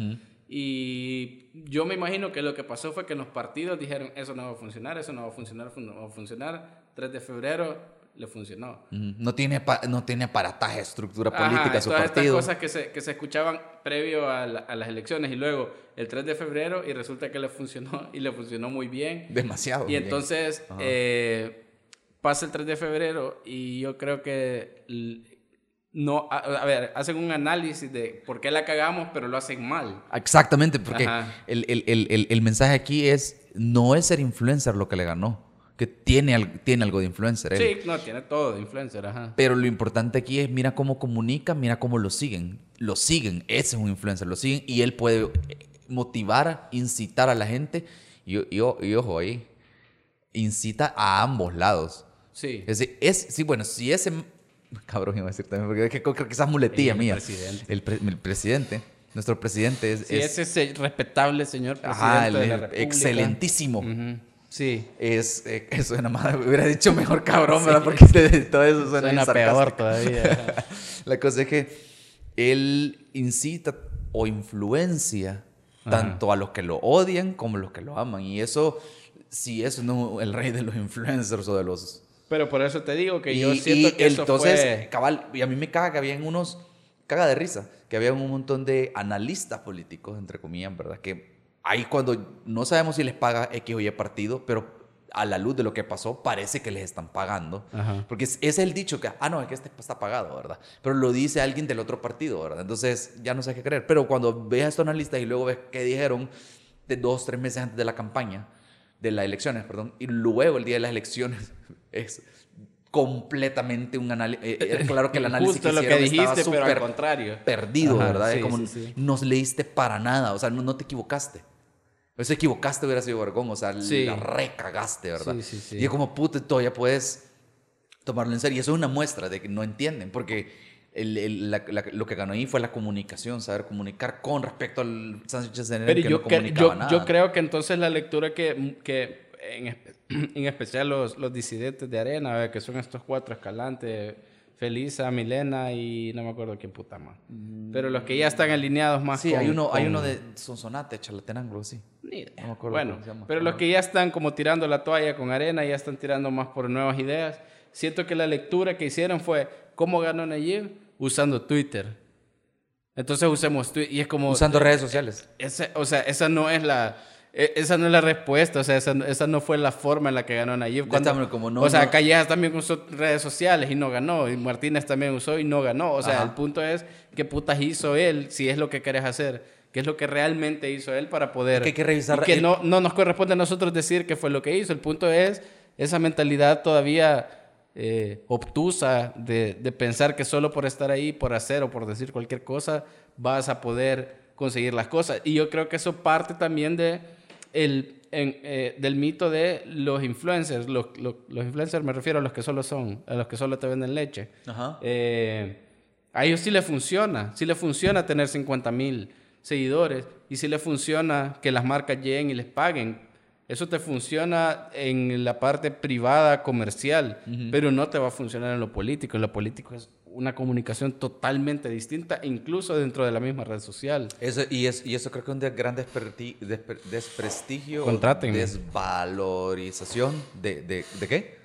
Y yo me imagino que lo que pasó fue que los partidos dijeron, eso no va a funcionar, eso no va a funcionar, no va a funcionar. 3 de febrero le funcionó. No tiene, no tiene aparataje, estructura Ajá, política, su todas estas partido. cosas que se, que se escuchaban previo a, la- a las elecciones y luego el 3 de febrero y resulta que le funcionó y le funcionó muy bien. Demasiado. Y bien. entonces eh, pasa el 3 de febrero y yo creo que no, a, a ver, hacen un análisis de por qué la cagamos, pero lo hacen mal. Exactamente, porque Ajá. el, el- el- el- el mensaje aquí es, no es ser influencer lo que le ganó, que tiene, tiene algo de influencer. él. Sí, no, tiene todo de influencer, ajá. Pero lo importante aquí es, mira cómo comunica, mira cómo lo siguen. Lo siguen, ese es un influencer, lo siguen y él puede eh, motivar, incitar a la gente. Y, y- y ojo ahí, incita a ambos lados. Sí. Es, decir, es sí, bueno, si ese... Cabrón, iba a decir también, porque es que creo que quizás muletilla El mía. presidente. El, pre- el presidente, nuestro presidente es... Sí, es- ese es el respetable señor presidente ajá, el- de la República. excelentísimo. Sí. Es, eh, suena más, hubiera dicho mejor cabrón, ¿verdad? Porque todo eso suena, Suena peor todavía. La cosa es que él incita o influencia tanto a los que lo odian como a los que lo aman. Y eso, si eso no es el rey de los influencers o de los... Pero por eso te digo que y, yo siento y que eso entonces, fue... cabal, y a mí me caga que habían unos, caga de risa, que había un montón de analistas políticos, entre comillas, ¿verdad? Que ahí cuando no sabemos si les paga X o Y partido, pero a la luz de lo que pasó, parece que les están pagando. Ajá. Porque es, es el dicho que, ah, no, es que este está pagado, ¿verdad? Pero lo dice alguien del otro partido, ¿verdad? Entonces ya no sé qué creer. Pero cuando ves a estos analistas y luego ves qué dijeron de dos, tres meses antes de la campaña, de las elecciones, perdón, y luego el día de las elecciones, es completamente un análisis. claro que el análisis Justo que lo que dijiste, pero al contrario. perdido, Ajá, ¿verdad? sí, es como sí, sí. no leíste para nada, o sea, no, no te equivocaste. O sea, equivocaste hubiera sido vergón, o sea, Sí. la recagaste, ¿verdad? Sí, sí, sí. Y es como, puta, todavía puedes tomarlo en serio. Y eso es una muestra de que no entienden, porque el- el- la- la- lo que ganó ahí fue la comunicación, saber comunicar con respecto al Sánchez de Pero que yo, no comunicaba yo, nada. yo creo que entonces la lectura que, que en, espe- en especial los, los disidentes de Arena, ¿verdad? que son estos cuatro escalantes, Felisa, Milena y no me acuerdo quién puta más. Pero los que ya están alineados más Sí, con- hay uno, hay uno de Sonsonate, Chalatenango, sí. Ni idea. No me acuerdo bueno, pero los que ya están como tirando la toalla con Arena, ya están tirando más por nuevas ideas. Siento que la lectura que hicieron fue cómo ganó Nayib usando Twitter. Entonces usemos Twitter y es como Usando redes sociales. Ese- o sea, esa no es la e- esa no es la respuesta, o sea, esa, esa no fue la forma en la que ganó Nayib. Cuando, como no- o sea, no- Callejas también usó redes sociales y no ganó, y Martínez también usó y no ganó. O sea, Ajá. el punto es qué putas hizo él, si es lo que querés hacer, qué es lo que realmente hizo él para poder... Es que hay que revisar- y que no, no nos corresponde a nosotros decir qué fue lo que hizo. El punto es esa mentalidad todavía eh, obtusa de, de pensar que solo por estar ahí, por hacer o por decir cualquier cosa, vas a poder conseguir las cosas. Y yo creo que eso parte también de el, en, eh, del mito de los influencers. Los, los, los influencers me refiero a los que solo son, a los que solo te venden leche. Ajá. Eh, a ellos sí les funciona, sí les funciona tener 50 mil seguidores y sí les funciona que las marcas lleguen y les paguen. Eso te funciona en la parte privada, comercial, pero no te va a funcionar en lo político. En lo político es una comunicación totalmente distinta, incluso dentro de la misma red social. Eso, y, es, y eso creo que es un de- gran despre- desprestigio, Contrátenme. desvalorización de, de, ¿de qué?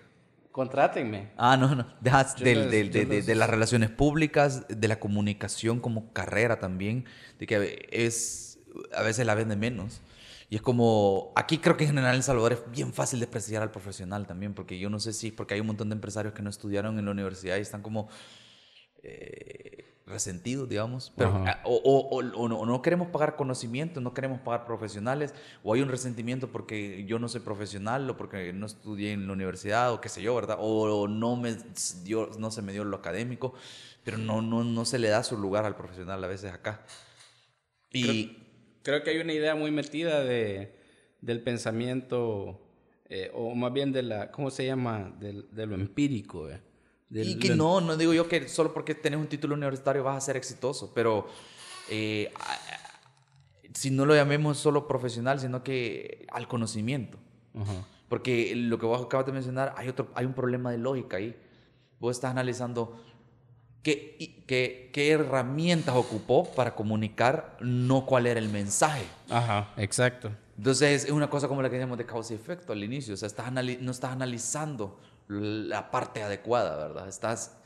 Contrátenme. Ah, no, no. De, ah, del- del- de, de- de las relaciones públicas, de la comunicación como carrera también, de que es, a veces la vende menos. Y es como, aquí creo que en general en El Salvador es bien fácil desprestigiar al profesional también, porque yo no sé si, porque hay un montón de empresarios que no estudiaron en la universidad y están como eh, resentidos, digamos. Pero, o, o- o- o no, o no queremos pagar conocimiento, no queremos pagar profesionales, o hay un resentimiento porque yo no soy profesional, o porque no estudié en la universidad, o qué sé yo, ¿verdad? O no, me dio, no se me dio lo académico, pero no, no, no se le da su lugar al profesional a veces acá. Y Creo que hay una idea muy metida de, del pensamiento, eh, o más bien de la, ¿cómo se llama? Del- de lo empírico. eh. Del- Y que lo- no, no digo yo que solo porque tenés un título universitario vas a ser exitoso, pero eh, si no lo llamemos solo profesional, sino que al conocimiento. Ajá. Porque lo que vos acabas de mencionar, hay, otro, hay un problema de lógica ahí. Vos estás analizando qué, qué, qué herramientas ocupó para comunicar, no cuál era el mensaje. Ajá, exacto. Entonces es una cosa como la que decíamos de causa y efecto al inicio. O sea, estás no estás analizando la parte adecuada, ¿verdad? Estás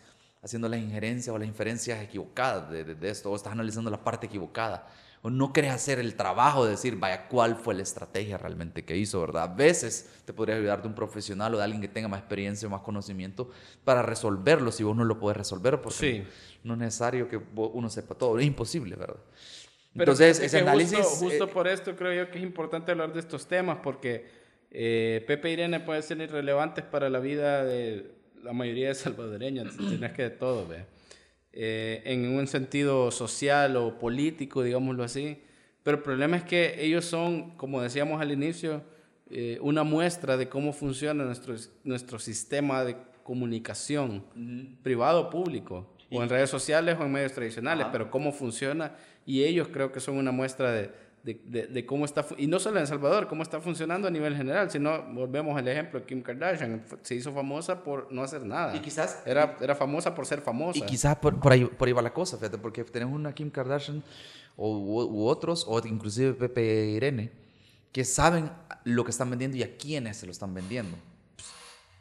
haciendo las injerencias o las inferencias equivocadas de, de- de esto, o estás analizando la parte equivocada. O no querés hacer el trabajo de decir, vaya, cuál fue la estrategia realmente que hizo, ¿verdad? A veces te podría ayudar de un profesional o de alguien que tenga más experiencia o más conocimiento para resolverlo si vos no lo podés resolver, porque Sí. no es necesario que uno sepa todo, es imposible, ¿verdad? Pero Entonces, ese análisis... Justo, justo eh, por esto creo yo que es importante hablar de estos temas porque eh, Pepe e Irene pueden ser irrelevantes para la vida de la mayoría de salvadoreños, tienes que de todo, ve. Eh, en un sentido social o político, digámoslo así. Pero el problema es que ellos son, como decíamos al inicio, eh, una muestra de cómo funciona nuestro, nuestro sistema de comunicación, privado o público, o en redes sociales o en medios tradicionales, pero cómo funciona. Y ellos creo que son una muestra de, de, de- de cómo está, y no solo en El Salvador, cómo está funcionando a nivel general, sino volvemos al ejemplo, Kim Kardashian se hizo famosa por no hacer nada. Y quizás- Era, era famosa por ser famosa. Y quizás por, por, ahí, por ahí va la cosa, fíjate, porque tenemos una Kim Kardashian o, u, u otros, o inclusive Pepe e Irene, que saben lo que están vendiendo y a quiénes se lo están vendiendo.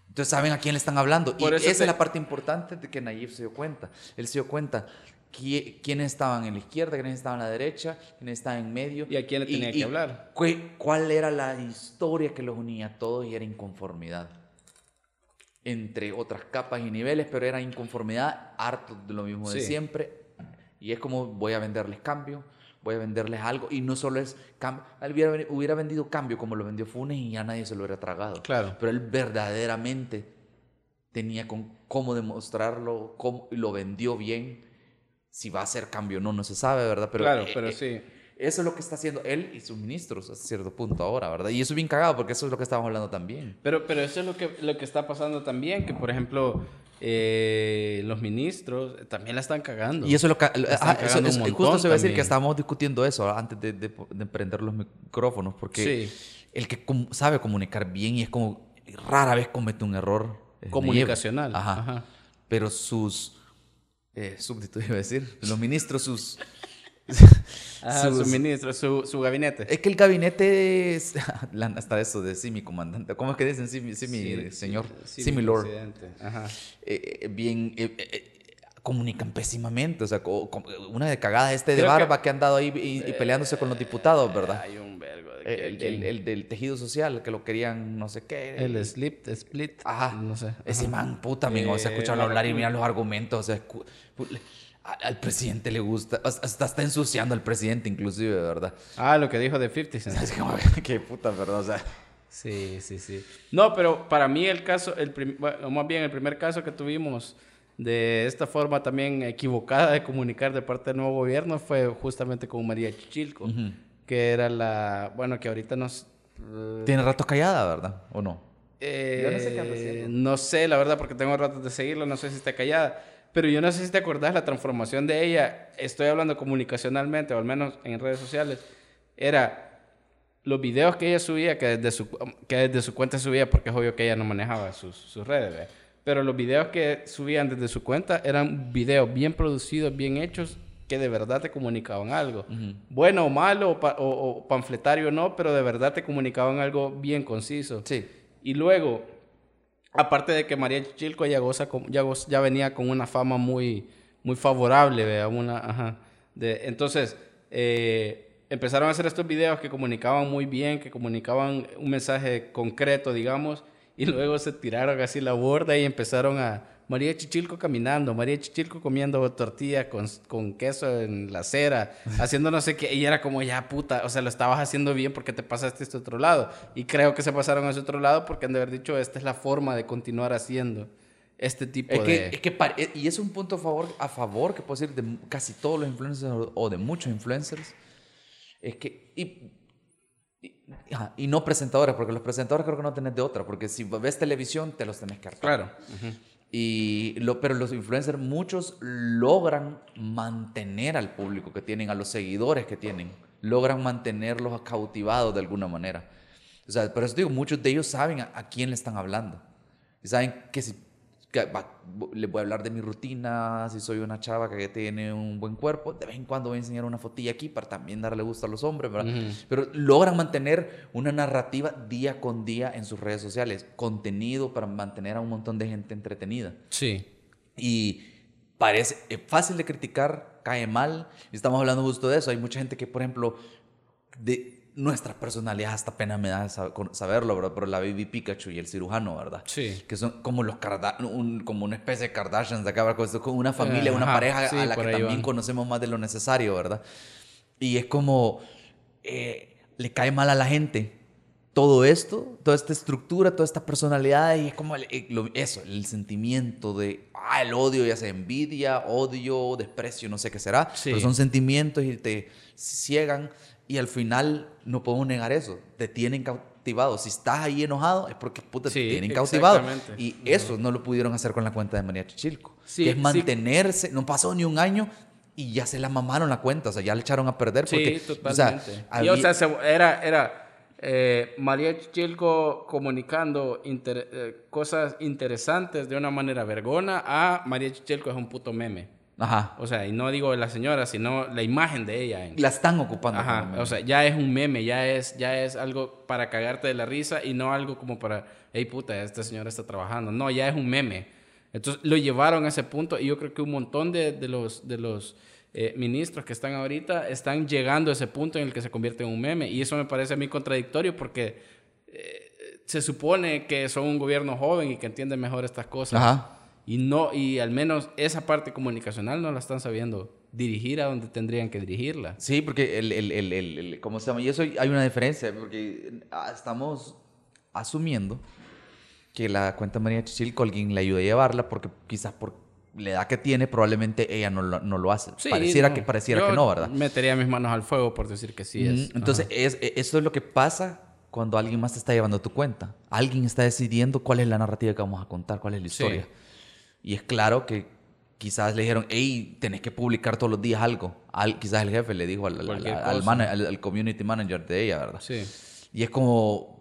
Entonces saben a quién le están hablando. Por y esa te- es la parte importante de que Nayib se dio cuenta. Él se dio cuenta quiénes estaban en la izquierda, quiénes estaban en la derecha, quiénes estaban en medio. ¿Y a quién le tenía que hablar? cu- ¿Cuál era la historia que los unía a todos? Y era inconformidad entre otras capas y niveles, pero era inconformidad, harto de lo mismo de Sí. siempre. Y es como voy a venderles cambio, voy a venderles algo. Y no solo es cambio, él hubiera, hubiera vendido cambio como lo vendió Funes y ya nadie se lo hubiera tragado. Claro. Pero él verdaderamente tenía con cómo demostrarlo, cómo, y lo vendió bien. Si va a ser cambio o no, no se sabe, ¿verdad? Pero, claro, eh, pero eh, sí. eso es lo que está haciendo él y sus ministros hasta cierto punto ahora, ¿verdad? Y eso es bien cagado porque eso es lo que estábamos hablando también. Pero, pero eso es lo que, lo que está pasando también, que por ejemplo eh, los ministros también la están cagando. Y eso es lo que... Ah, eso- montón justo se va a decir que estábamos discutiendo eso antes de, de, de prender los micrófonos, porque Sí. el que com- sabe comunicar bien y es como rara vez comete un error es Comunicacional, ajá. Pero sus eh, súbditos iba a decir, los ministros, sus Ajá, sus- su ministro, su, su gabinete. es que el gabinete es hasta eso de sí mi comandante, ¿cómo es que dicen sí mi, sí, mi Sí, señor? sí, Sí, mi lord. Ajá. eh, eh, bien eh, comunican pésimamente, o sea, una de cagada este de Creo que- barba que, han dado ahí y, y peleándose con los diputados, ¿verdad? Hay un vergo El, el- el del tejido social, que lo querían no sé qué. El split, split. Ajá. No sé. Ese Ajá. man, puta, amigo, se Eh, escucha la hablar y vacuna. mira los argumentos, o sea, al presidente le gusta, hasta está ensuciando al presidente inclusive, ¿verdad? Ah, lo que dijo de 50 Cent. Es como, qué puta, ¿verdad? O sea, Sí, sí, sí. No, pero para mí el caso, el prim- bueno, más bien el primer caso que tuvimos de esta forma también equivocada de comunicar de parte del nuevo gobierno fue justamente con María Chichilco, Ujú. Que era la, bueno, que ahorita nos... eh, tiene rato callada, ¿verdad? ¿O no? eh, Yo no sé qué haciendo. no sé, la verdad, porque tengo ratos de seguirla, no sé si está callada. Pero yo no sé si te acordás la transformación de ella. Estoy hablando comunicacionalmente, o al menos en redes sociales. Era los videos que ella subía, que desde su, que desde su cuenta subía, porque es obvio que ella no manejaba sus, sus redes. ¿ve? Pero los videos que subían desde su cuenta eran videos bien producidos, bien hechos, que de verdad te comunicaban algo. Bueno o malo, o, pa- o- o panfletario o no, pero de verdad te comunicaban algo bien conciso. Sí. Y luego, aparte de que María Chichilco ya, goza con- ya, venía con una fama muy, muy favorable, vea, una, ajá, de, entonces, eh, empezaron a hacer estos videos que comunicaban muy bien, que comunicaban un mensaje concreto, digamos, y luego se tiraron así la borda y empezaron a María Chichilco caminando, María Chichilco comiendo tortilla con, con queso en la acera, haciendo no sé qué, y era como ya puta, o sea, lo estabas haciendo bien porque te pasaste a este otro lado. Y creo que se pasaron a ese otro lado porque han de haber dicho, esta es la forma de continuar haciendo este tipo Es de... que, es que eh, y es un punto a favor, a favor que puedo decir de casi todos los influencers o- de muchos influencers. Es que. Y, y, no presentadores, porque los presentadores creo que no tenés de otra, porque si ves televisión te los tenés que hartar. Claro. Y lo, pero los influencers, muchos logran mantener al público que tienen, a los seguidores que tienen, logran mantenerlos cautivados de alguna manera. O sea, por eso digo, muchos de ellos saben a, a quién le están hablando. Y saben que si les voy a hablar de mi rutina, si soy una chava que tiene un buen cuerpo, de vez en cuando voy a enseñar una fotilla aquí para también darle gusto a los hombres, ¿verdad? Pero logran mantener una narrativa día con día en sus redes sociales, contenido para mantener a un montón de gente entretenida. Sí. Y parece es fácil de criticar, cae mal. Estamos hablando justo de eso. Hay mucha gente que, por ejemplo, de nuestra personalidad, hasta pena me da sab- con- saberlo, ¿verdad? Pero la Baby Pikachu y el cirujano, ¿verdad? Sí. Que son como los Karda- un- como una especie de Kardashians de acá, como una familia, una Ajá, pareja sí, a la que también van. conocemos más de lo necesario, ¿verdad? Y es como, eh, le cae mal a la gente todo esto, toda esta estructura, toda esta personalidad, y es como el- el- lo- eso, el sentimiento de, ah, el odio, ya sea envidia, odio, desprecio, no sé qué será, Sí. pero son sentimientos y te ciegan, y al final no podemos negar eso, te tienen cautivado. Si estás ahí enojado, es porque puta, Sí, te tienen cautivado. Y eso no lo pudieron hacer con la cuenta de María Chichilco, Sí, que es sí. mantenerse, no pasó ni un año. Y ya se la mamaron la cuenta, o sea, ya le echaron a perder porque, sí, o sea, totalmente. y o sea, era, era eh, María Chichilco comunicando inter- eh, cosas interesantes de una manera vergona a María Chichilco es un puto meme. Ajá. O sea, y no digo la señora, sino la imagen de ella. en- La están ocupando. Ajá, como meme. o sea, ya es un meme, ya es, ya es algo para cagarte de la risa y no algo como para, hey puta, esta señora está trabajando. No, ya es un meme. Entonces lo llevaron a ese punto y yo creo que un montón de, de los, de los eh, ministros que están ahorita están llegando a ese punto en el que se convierte en un meme. Y eso me parece a mí contradictorio porque eh, se supone que son un gobierno joven y que entiende mejor estas cosas. Ajá. Y no, y al menos esa parte comunicacional no la están sabiendo dirigir a donde tendrían que dirigirla. Sí, porque el, el, el, el- ¿cómo se llama? Y eso hay una diferencia, porque ah, estamos asumiendo que la cuenta María Chichilco alguien le ayude a llevarla, porque quizás por la edad que tiene, probablemente ella no lo, no lo hace. Sí, pareciera, no. que, pareciera Yo que no, ¿verdad? Metería mis manos al fuego por decir que sí es. Mm, Entonces, es, e- eso es lo que pasa cuando alguien más te está llevando tu cuenta. Alguien está decidiendo cuál es la narrativa que vamos a contar, cuál es la Sí. Y es claro que quizás le dijeron, hey, tenés que publicar todos los días algo. Al, quizás el jefe le dijo al, al- al- mana- al- community manager de ella, ¿verdad? Sí. Y es como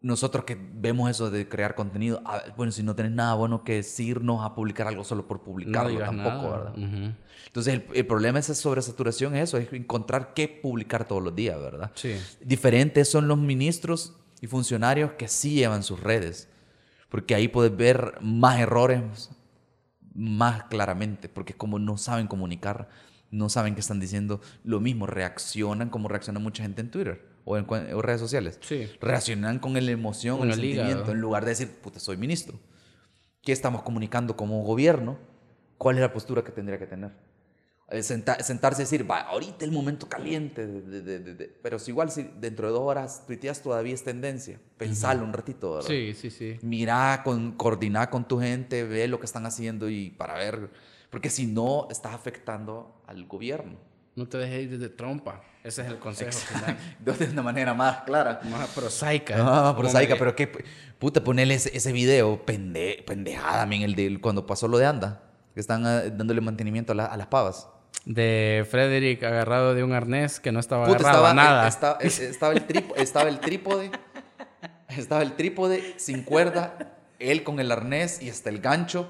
nosotros que vemos eso de crear contenido, ah, bueno, si no tenés nada bueno que decirnos a publicar algo solo por No publicarlo digas tampoco, nada. ¿verdad? Ujú. Entonces el, el problema de esa sobresaturación es eso, es encontrar qué publicar todos los días, ¿verdad? Sí. Diferentes son los ministros y funcionarios que sí llevan sus redes, porque ahí puedes ver más errores más claramente, porque como no saben comunicar, no saben qué están diciendo, lo mismo, reaccionan como reacciona mucha gente en Twitter o en, redes sociales. Sí. Reaccionan con la emoción, Con el, el hígado. sentimiento, en lugar de decir, puta, soy ministro. ¿Qué estamos comunicando como gobierno? ¿Cuál es la postura que tendría que tener? Eh, senta- sentarse y decir, va, ahorita el momento caliente, de- de- de- de- de-". pero si igual si dentro de dos horas tuiteas todavía es tendencia, pensalo un ratito, ¿verdad? Sí, sí, sí. Mira, con, coordina con tu gente, ve lo que están haciendo y para ver, porque si no, estás afectando al gobierno. No te dejes ir de trompa. Ese es el consejo final. De una manera más clara. Más prosaica. Ah, Como prosaica, pero qué, puta, ponele ese, ese video, pende, pendejada, men, el de cuando pasó lo de Anda, que están ah, dándole mantenimiento a, la- a las pavas. De Frederick agarrado de un arnés que no estaba Puta, agarrado estaba, a nada. estaba, estaba el tripo- estaba el trípode, estaba el trípode sin cuerda, él con el arnés y hasta el gancho.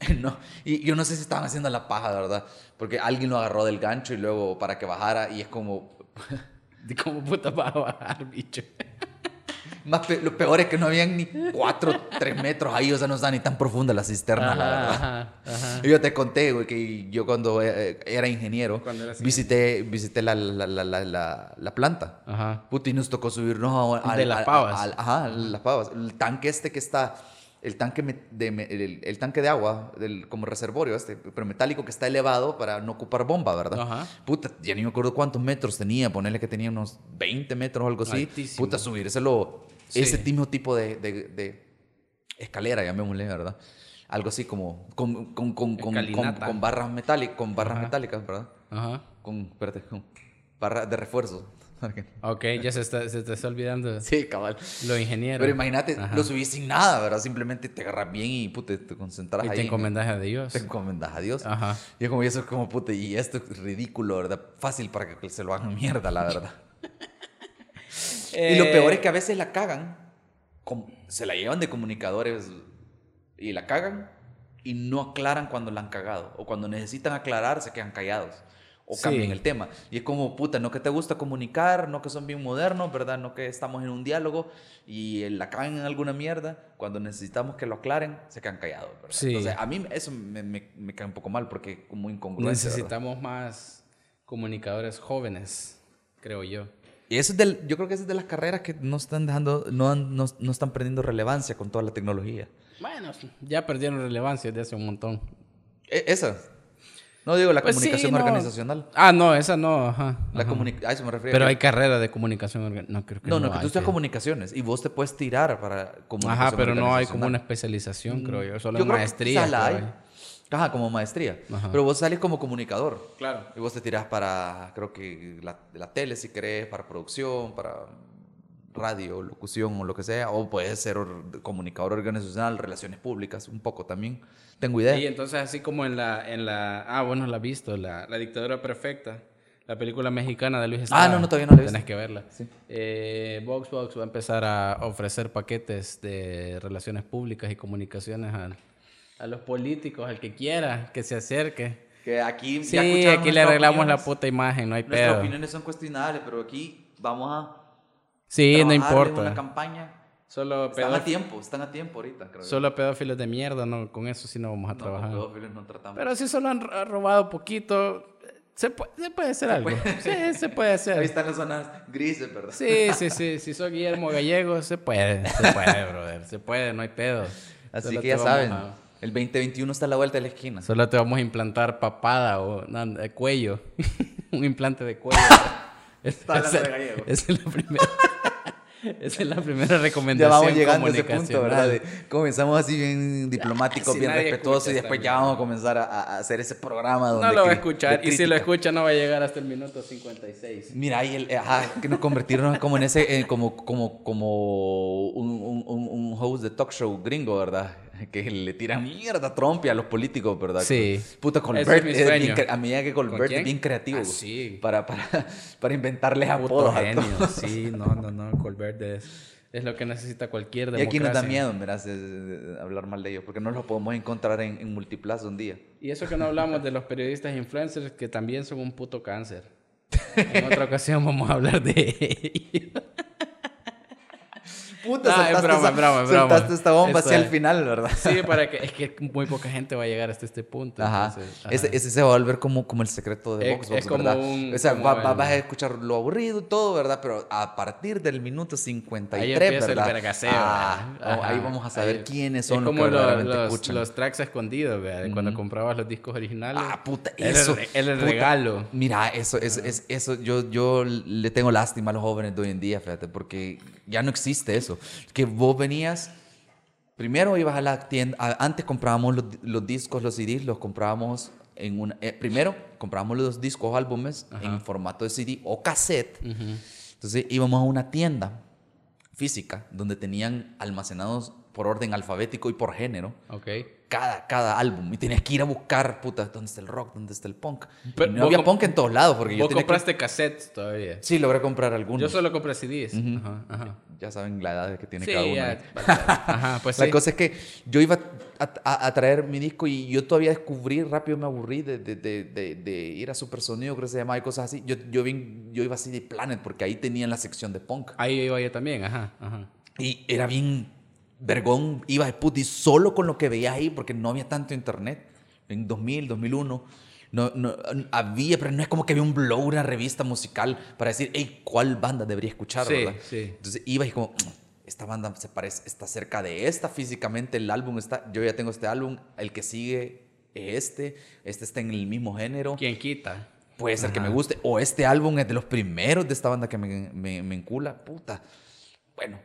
No, y yo no sé si estaban haciendo la paja, de verdad, porque alguien lo agarró del gancho y luego para que bajara y es como... ¿De ¿Cómo puta va a bajar, bicho? Más pe- lo peor es que no habían ni cuatro, tres metros ahí, o sea, no está ni tan profunda la cisterna, la verdad. Ajá, ajá. Yo te conté, güey, que yo cuando eh, era ingeniero, visité, visité la, la, la, la, la- la planta. Ajá. Puta, y nos tocó subirnos a, De las pavas. al- ajá, las pavas. El tanque este que está, el tanque, me- de, me- el, el tanque de agua, del, como reservorio este, pero metálico que está elevado para no ocupar bomba, ¿verdad? Ajá. Puta, ya ni me acuerdo cuántos metros tenía, ponerle que tenía unos 20 metros o algo así. Altísimo. Puta, subírselo, Sí. ese mismo tipo de, de, de escalera, llamémosle, ¿verdad? Algo así como con, con, con, con, con, barras metálicas, con barras Ajá. metálicas, ¿verdad? Ajá. Con, espérate, con barras de refuerzo. Ok, ya se, está, se te está olvidando Sí, cabal. lo ingeniero. Pero imagínate, Ajá. lo subís sin nada, ¿verdad? Simplemente te agarras bien y puta, te concentras Y ahí. te en- encomendas a Dios. Te encomendas a Dios. Ajá. Y es como, y eso es como, puta, y esto es ridículo, ¿verdad? Fácil para que se lo hagan mierda, la verdad. Y lo Eh, peor es que a veces la cagan, se la llevan de comunicadores y la cagan y no aclaran cuando la han cagado. O cuando necesitan aclarar, se quedan callados. O Sí. cambian el tema. Y es como, puta, no que te gusta comunicar, no que son bien modernos, ¿verdad? No que estamos en un diálogo y eh, la cagan en alguna mierda. Cuando necesitamos que lo aclaren, se quedan callados, ¿verdad? Sí. Entonces, a mí eso me, me, me cae un poco mal porque es como incongruente. ¿verdad? Necesitamos más comunicadores jóvenes, creo yo. Y eso es del, yo creo que esa es de las carreras que no están dejando, no, han- no, no están perdiendo relevancia con toda la tecnología. Bueno, ya perdieron relevancia desde hace un montón. E- esa. No digo la Pues sí, comunicación no. organizacional. Ah, no, esa no, ajá. La ajá. a eso me refiero. Pero hay carrera de comunicación organizacional. No, creo que no, no. no, que tú sí. comunicaciones y vos te puedes tirar para comunicación Ajá, pero no hay como una especialización, creo yo. Solo Yo en creo que maestría. la hay. Ajá, como maestría. Ajá. Pero vos sales como comunicador. Claro. Y vos te tiras para, creo que la, la tele si querés, para producción, para radio, locución o lo que sea. O puedes ser or- comunicador organizacional, relaciones públicas, un poco también. Tengo idea. Y entonces así como en la, en la, ah, bueno, la has visto, la, la dictadura perfecta, la película mexicana de Luis Estrada. Ah, no, no, todavía no la he Tenés visto. que verla. Sí. Eh, Voxbox va a empezar a ofrecer paquetes de relaciones públicas y comunicaciones a, a los políticos, al que quiera que se acerque. Que aquí Sí, ya aquí le arreglamos la opiniones. puta imagen, no hay Nuestras pedo. opiniones son cuestionables, pero aquí vamos a Sí, no importa. una campaña. Solo, Están a tiempo, están a tiempo ahorita, creo. solo pedófilos de mierda, no, con eso sí no vamos a No, trabajar. con pedófilos no tratamos. Pero si solo han ro- robado poquito, se puede, se puede hacer algo. Sí, se puede Ahí hacer. están las zonas grises, ¿verdad? Sí, sí, sí. Si soy Guillermo Gallego, se puede. Se puede, brother. Se puede, no hay pedo. Así Solo que ya saben, a- el 2021 está a la vuelta de la esquina. Solo te vamos a implantar papada o no, cuello. Un implante de cuello. Hablando es, de Gallego. esa es la primera. Esa es la primera recomendación. Ya vamos llegando a ese punto. ¿verdad? De- comenzamos así bien diplomáticos, Si bien nadie respetuosos y después ya vamos a comenzar a, a hacer ese programa donde... No lo va a escuchar. Y si lo escucha, no va a llegar hasta el minuto 56. Mira, ahí el, ajá, que nos convertirnos como en ese, eh, como, como, como un, un, un- host de talk show gringo, ¿verdad? Que le tiran mierda a Trump y a los políticos, ¿verdad? Sí. Puta, Colbert es es bien a medida que ¿Con Colbert es bien creativo. Ah, sí. Para, para, para inventarles apodos a genio. todos. Sí, no, no, no. Colbert es, es lo que necesita cualquier Y democracia. aquí nos da miedo, de- de- de hablar mal de ellos, porque no los podemos encontrar en, en Multiplaza un día. Y eso que no hablamos de los periodistas influencers, que también son un puto cáncer. En otra ocasión vamos a hablar de ellos. Puta, Ah, es broma, esa- es broma, soltaste esta bomba hacia el final, ¿verdad? Sí, para que, es que muy poca gente va a llegar hasta este punto. Ajá. entonces, ajá. Ese, ese se va a volver como, como el secreto de Es- es como ¿verdad? un- o sea, como va- va- el- vas a escuchar lo aburrido y todo, ¿verdad? Pero a partir del minuto 53, Ahí ¿verdad? el. Ah, ahí vamos a saber Ahí- quiénes son es los que como los, escuchan. los tracks escondidos, ¿verdad? De Cuando comprabas los discos originales. Ah, puta, eso. era el regalo. Mira, eso, eso, es, eso yo, yo le tengo lástima a los jóvenes de hoy en día, fíjate, porque ya no existe eso. Que vos venías, primero ibas a la tienda, antes comprábamos los, los discos, los CDs, los comprábamos en una, eh, primero comprábamos los discos o álbumes en formato de CD o cassette. Entonces íbamos a una tienda física donde tenían almacenados por orden alfabético y por género Ok. Cada, cada álbum y tenías que ir a buscar, puta, ¿dónde está el rock? ¿Dónde está el punk? Y Pero no había punk en todos lados porque yo Vos tenía que- compraste cassettes todavía. Sí, logré comprar algunos. Yo solo compré CDs. Ajá, ajá. Ya saben la edad que tiene Sí, cada uno. ya. Ajá, pues la sí. cosa es que yo iba a, a- a traer mi disco y yo todavía descubrí, rápido me aburrí de, de, de, de- ir a Supersonido, creo que se llamaba, y cosas así. Yo, yo, yo iba así de Planet porque ahí tenían la sección de punk. Ahí iba yo también, ajá, ajá. Y era bien vergón, iba de puti solo con lo que veía ahí, porque no había tanto internet. En 2000, 2001, no, no, había, pero no es como que había un blog, una revista musical para decir, hey, ¿cuál banda debería escuchar? Sí, ¿verdad? sí. Entonces iba y como, esta banda se parece, está cerca de esta físicamente, el álbum está, yo ya tengo este álbum, el que sigue es este, este está en el mismo género. ¿Quién quita? Puede ser que me guste. O este álbum es de los primeros de esta banda que me, me, me encula. Puta. Bueno,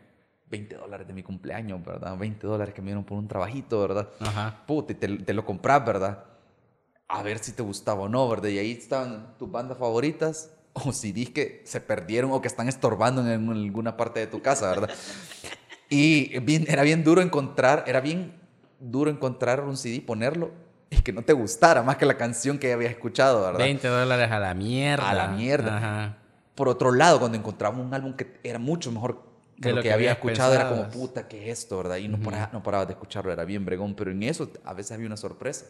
20 dólares de mi cumpleaños, ¿verdad? 20 dólares que me dieron por un trabajito, ¿verdad? Ajá. Puta, y te, te lo compras, ¿verdad? A ver si te gustaba o no, ¿verdad? Y ahí estaban tus bandas favoritas. O CDs que se perdieron o que están estorbando en alguna parte de tu casa, ¿verdad? Y bien, era bien duro encontrar, era bien duro encontrar un CD, ponerlo y que no te gustara más que la canción que ya habías escuchado, ¿verdad? 20 dólares a la mierda. A la mierda. Ajá. Por otro lado, cuando encontramos un álbum que era mucho mejor De lo, lo que, que había escuchado, era como, puta, ¿qué es esto, verdad? Y no, paraba, no parabas de escucharlo, era bien bregón, pero en eso a veces había una sorpresa,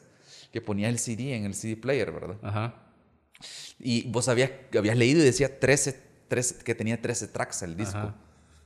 que ponía el CD en el CD player, ¿verdad? Ajá. Y vos habías, habías leído y decía 13, 13, que tenía 13 tracks el disco. Ajá.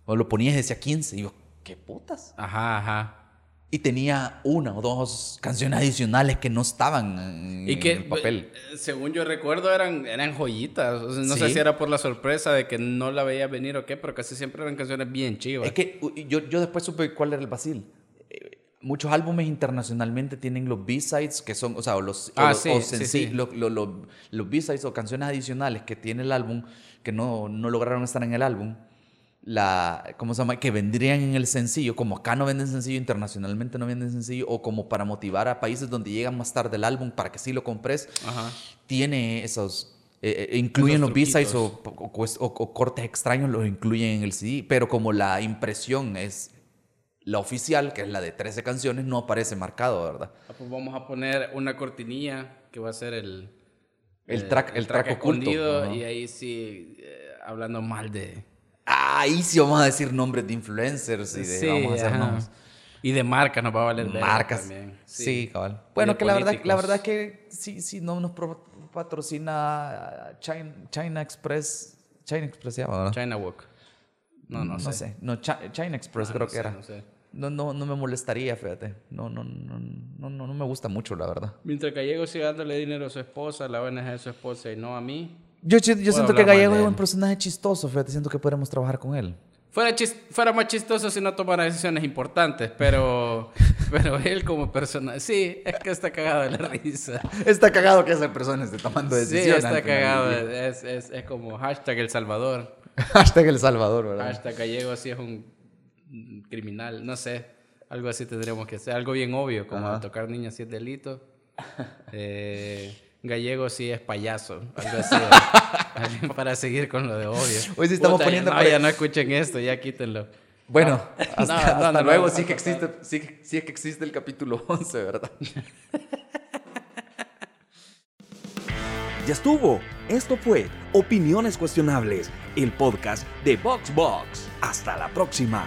O lo ponías y decía 15, y yo, ¿qué putas? Ajá, ajá. Y tenía una o dos canciones adicionales que no estaban en, Y que, en el papel. eh, según yo recuerdo, eran, eran joyitas. O sea, no sé si era por la sorpresa de que no la veía venir o qué, pero casi siempre eran canciones bien chivas. Es que yo, yo después supe cuál era el vacil. Eh, Muchos álbumes internacionalmente tienen los B-sides, que son, o sea, o los, o los- sí, o sí, senci- sí. lo- lo- lo- los B-sides o canciones adicionales que tiene el álbum, que no, no lograron estar en el álbum, la, ¿cómo se llama? Que vendrían en el sencillo, como acá no venden sencillo, internacionalmente no venden sencillo, o como para motivar a países donde llegan más tarde el álbum para que sí lo compres, Ajá. tiene esos... eh, eh, incluyen los B-sides o, o- o- o cortes extraños, los incluyen en el CD, pero como la impresión es la oficial, que es la de 13 canciones, no aparece marcado, ¿verdad? Ah, pues vamos a poner una cortinilla que va a ser el... El eh, track- el track oculto. escondido, Ajá. Y ahí sí, eh, hablando mal de... Ahí sí vamos a decir nombres de influencers y de, vamos a hacer nombres. Y de marcas nos va a valer marcas. también. Sí, cabal. Y Bueno, que la verdad, la políticos. verdad es que sí, sí, no nos patrocina China, China Express. China Express se llama, ¿verdad? China Walk. No, no, No sé. No, Chi- China Express Ah, creo no que sé, era. no sé. No, no, no me molestaría, fíjate. No, no, no, no, no, no me gusta mucho, la verdad. Mientras Gallego siga dándole dinero a su esposa, la ONG de su esposa y no a mí. Yo, yo, yo siento que Gallego es un personaje chistoso, fíjate. Siento que podemos trabajar con él. Fuera, chis- fuera más chistoso si no tomara decisiones importantes, pero, pero él como persona, sí, es que está cagado de la risa. Está cagado que esa persona esté tomando Sí, decisiones. está final del cagado, es, es, es como hashtag El Salvador. Hashtag El Salvador, ¿verdad? Hasta gallego sí es un criminal, no sé. Algo así tendríamos que hacer. Algo bien obvio, como Ajá. tocar niñas sí es delito. Eh, gallego sí es payaso. Algo así. Para seguir con lo de obvio. Hoy sí estamos Puta, poniendo No, pre- ya no escuchen esto, ya quítenlo. Bueno, No. hasta, No, no, hasta no, luego. no, sí, no, que no. existe, sí, que- sí que existe el capítulo 11, ¿verdad? Ya estuvo. Esto fue Opiniones Cuestionables, el podcast de VoxBox. Hasta la próxima.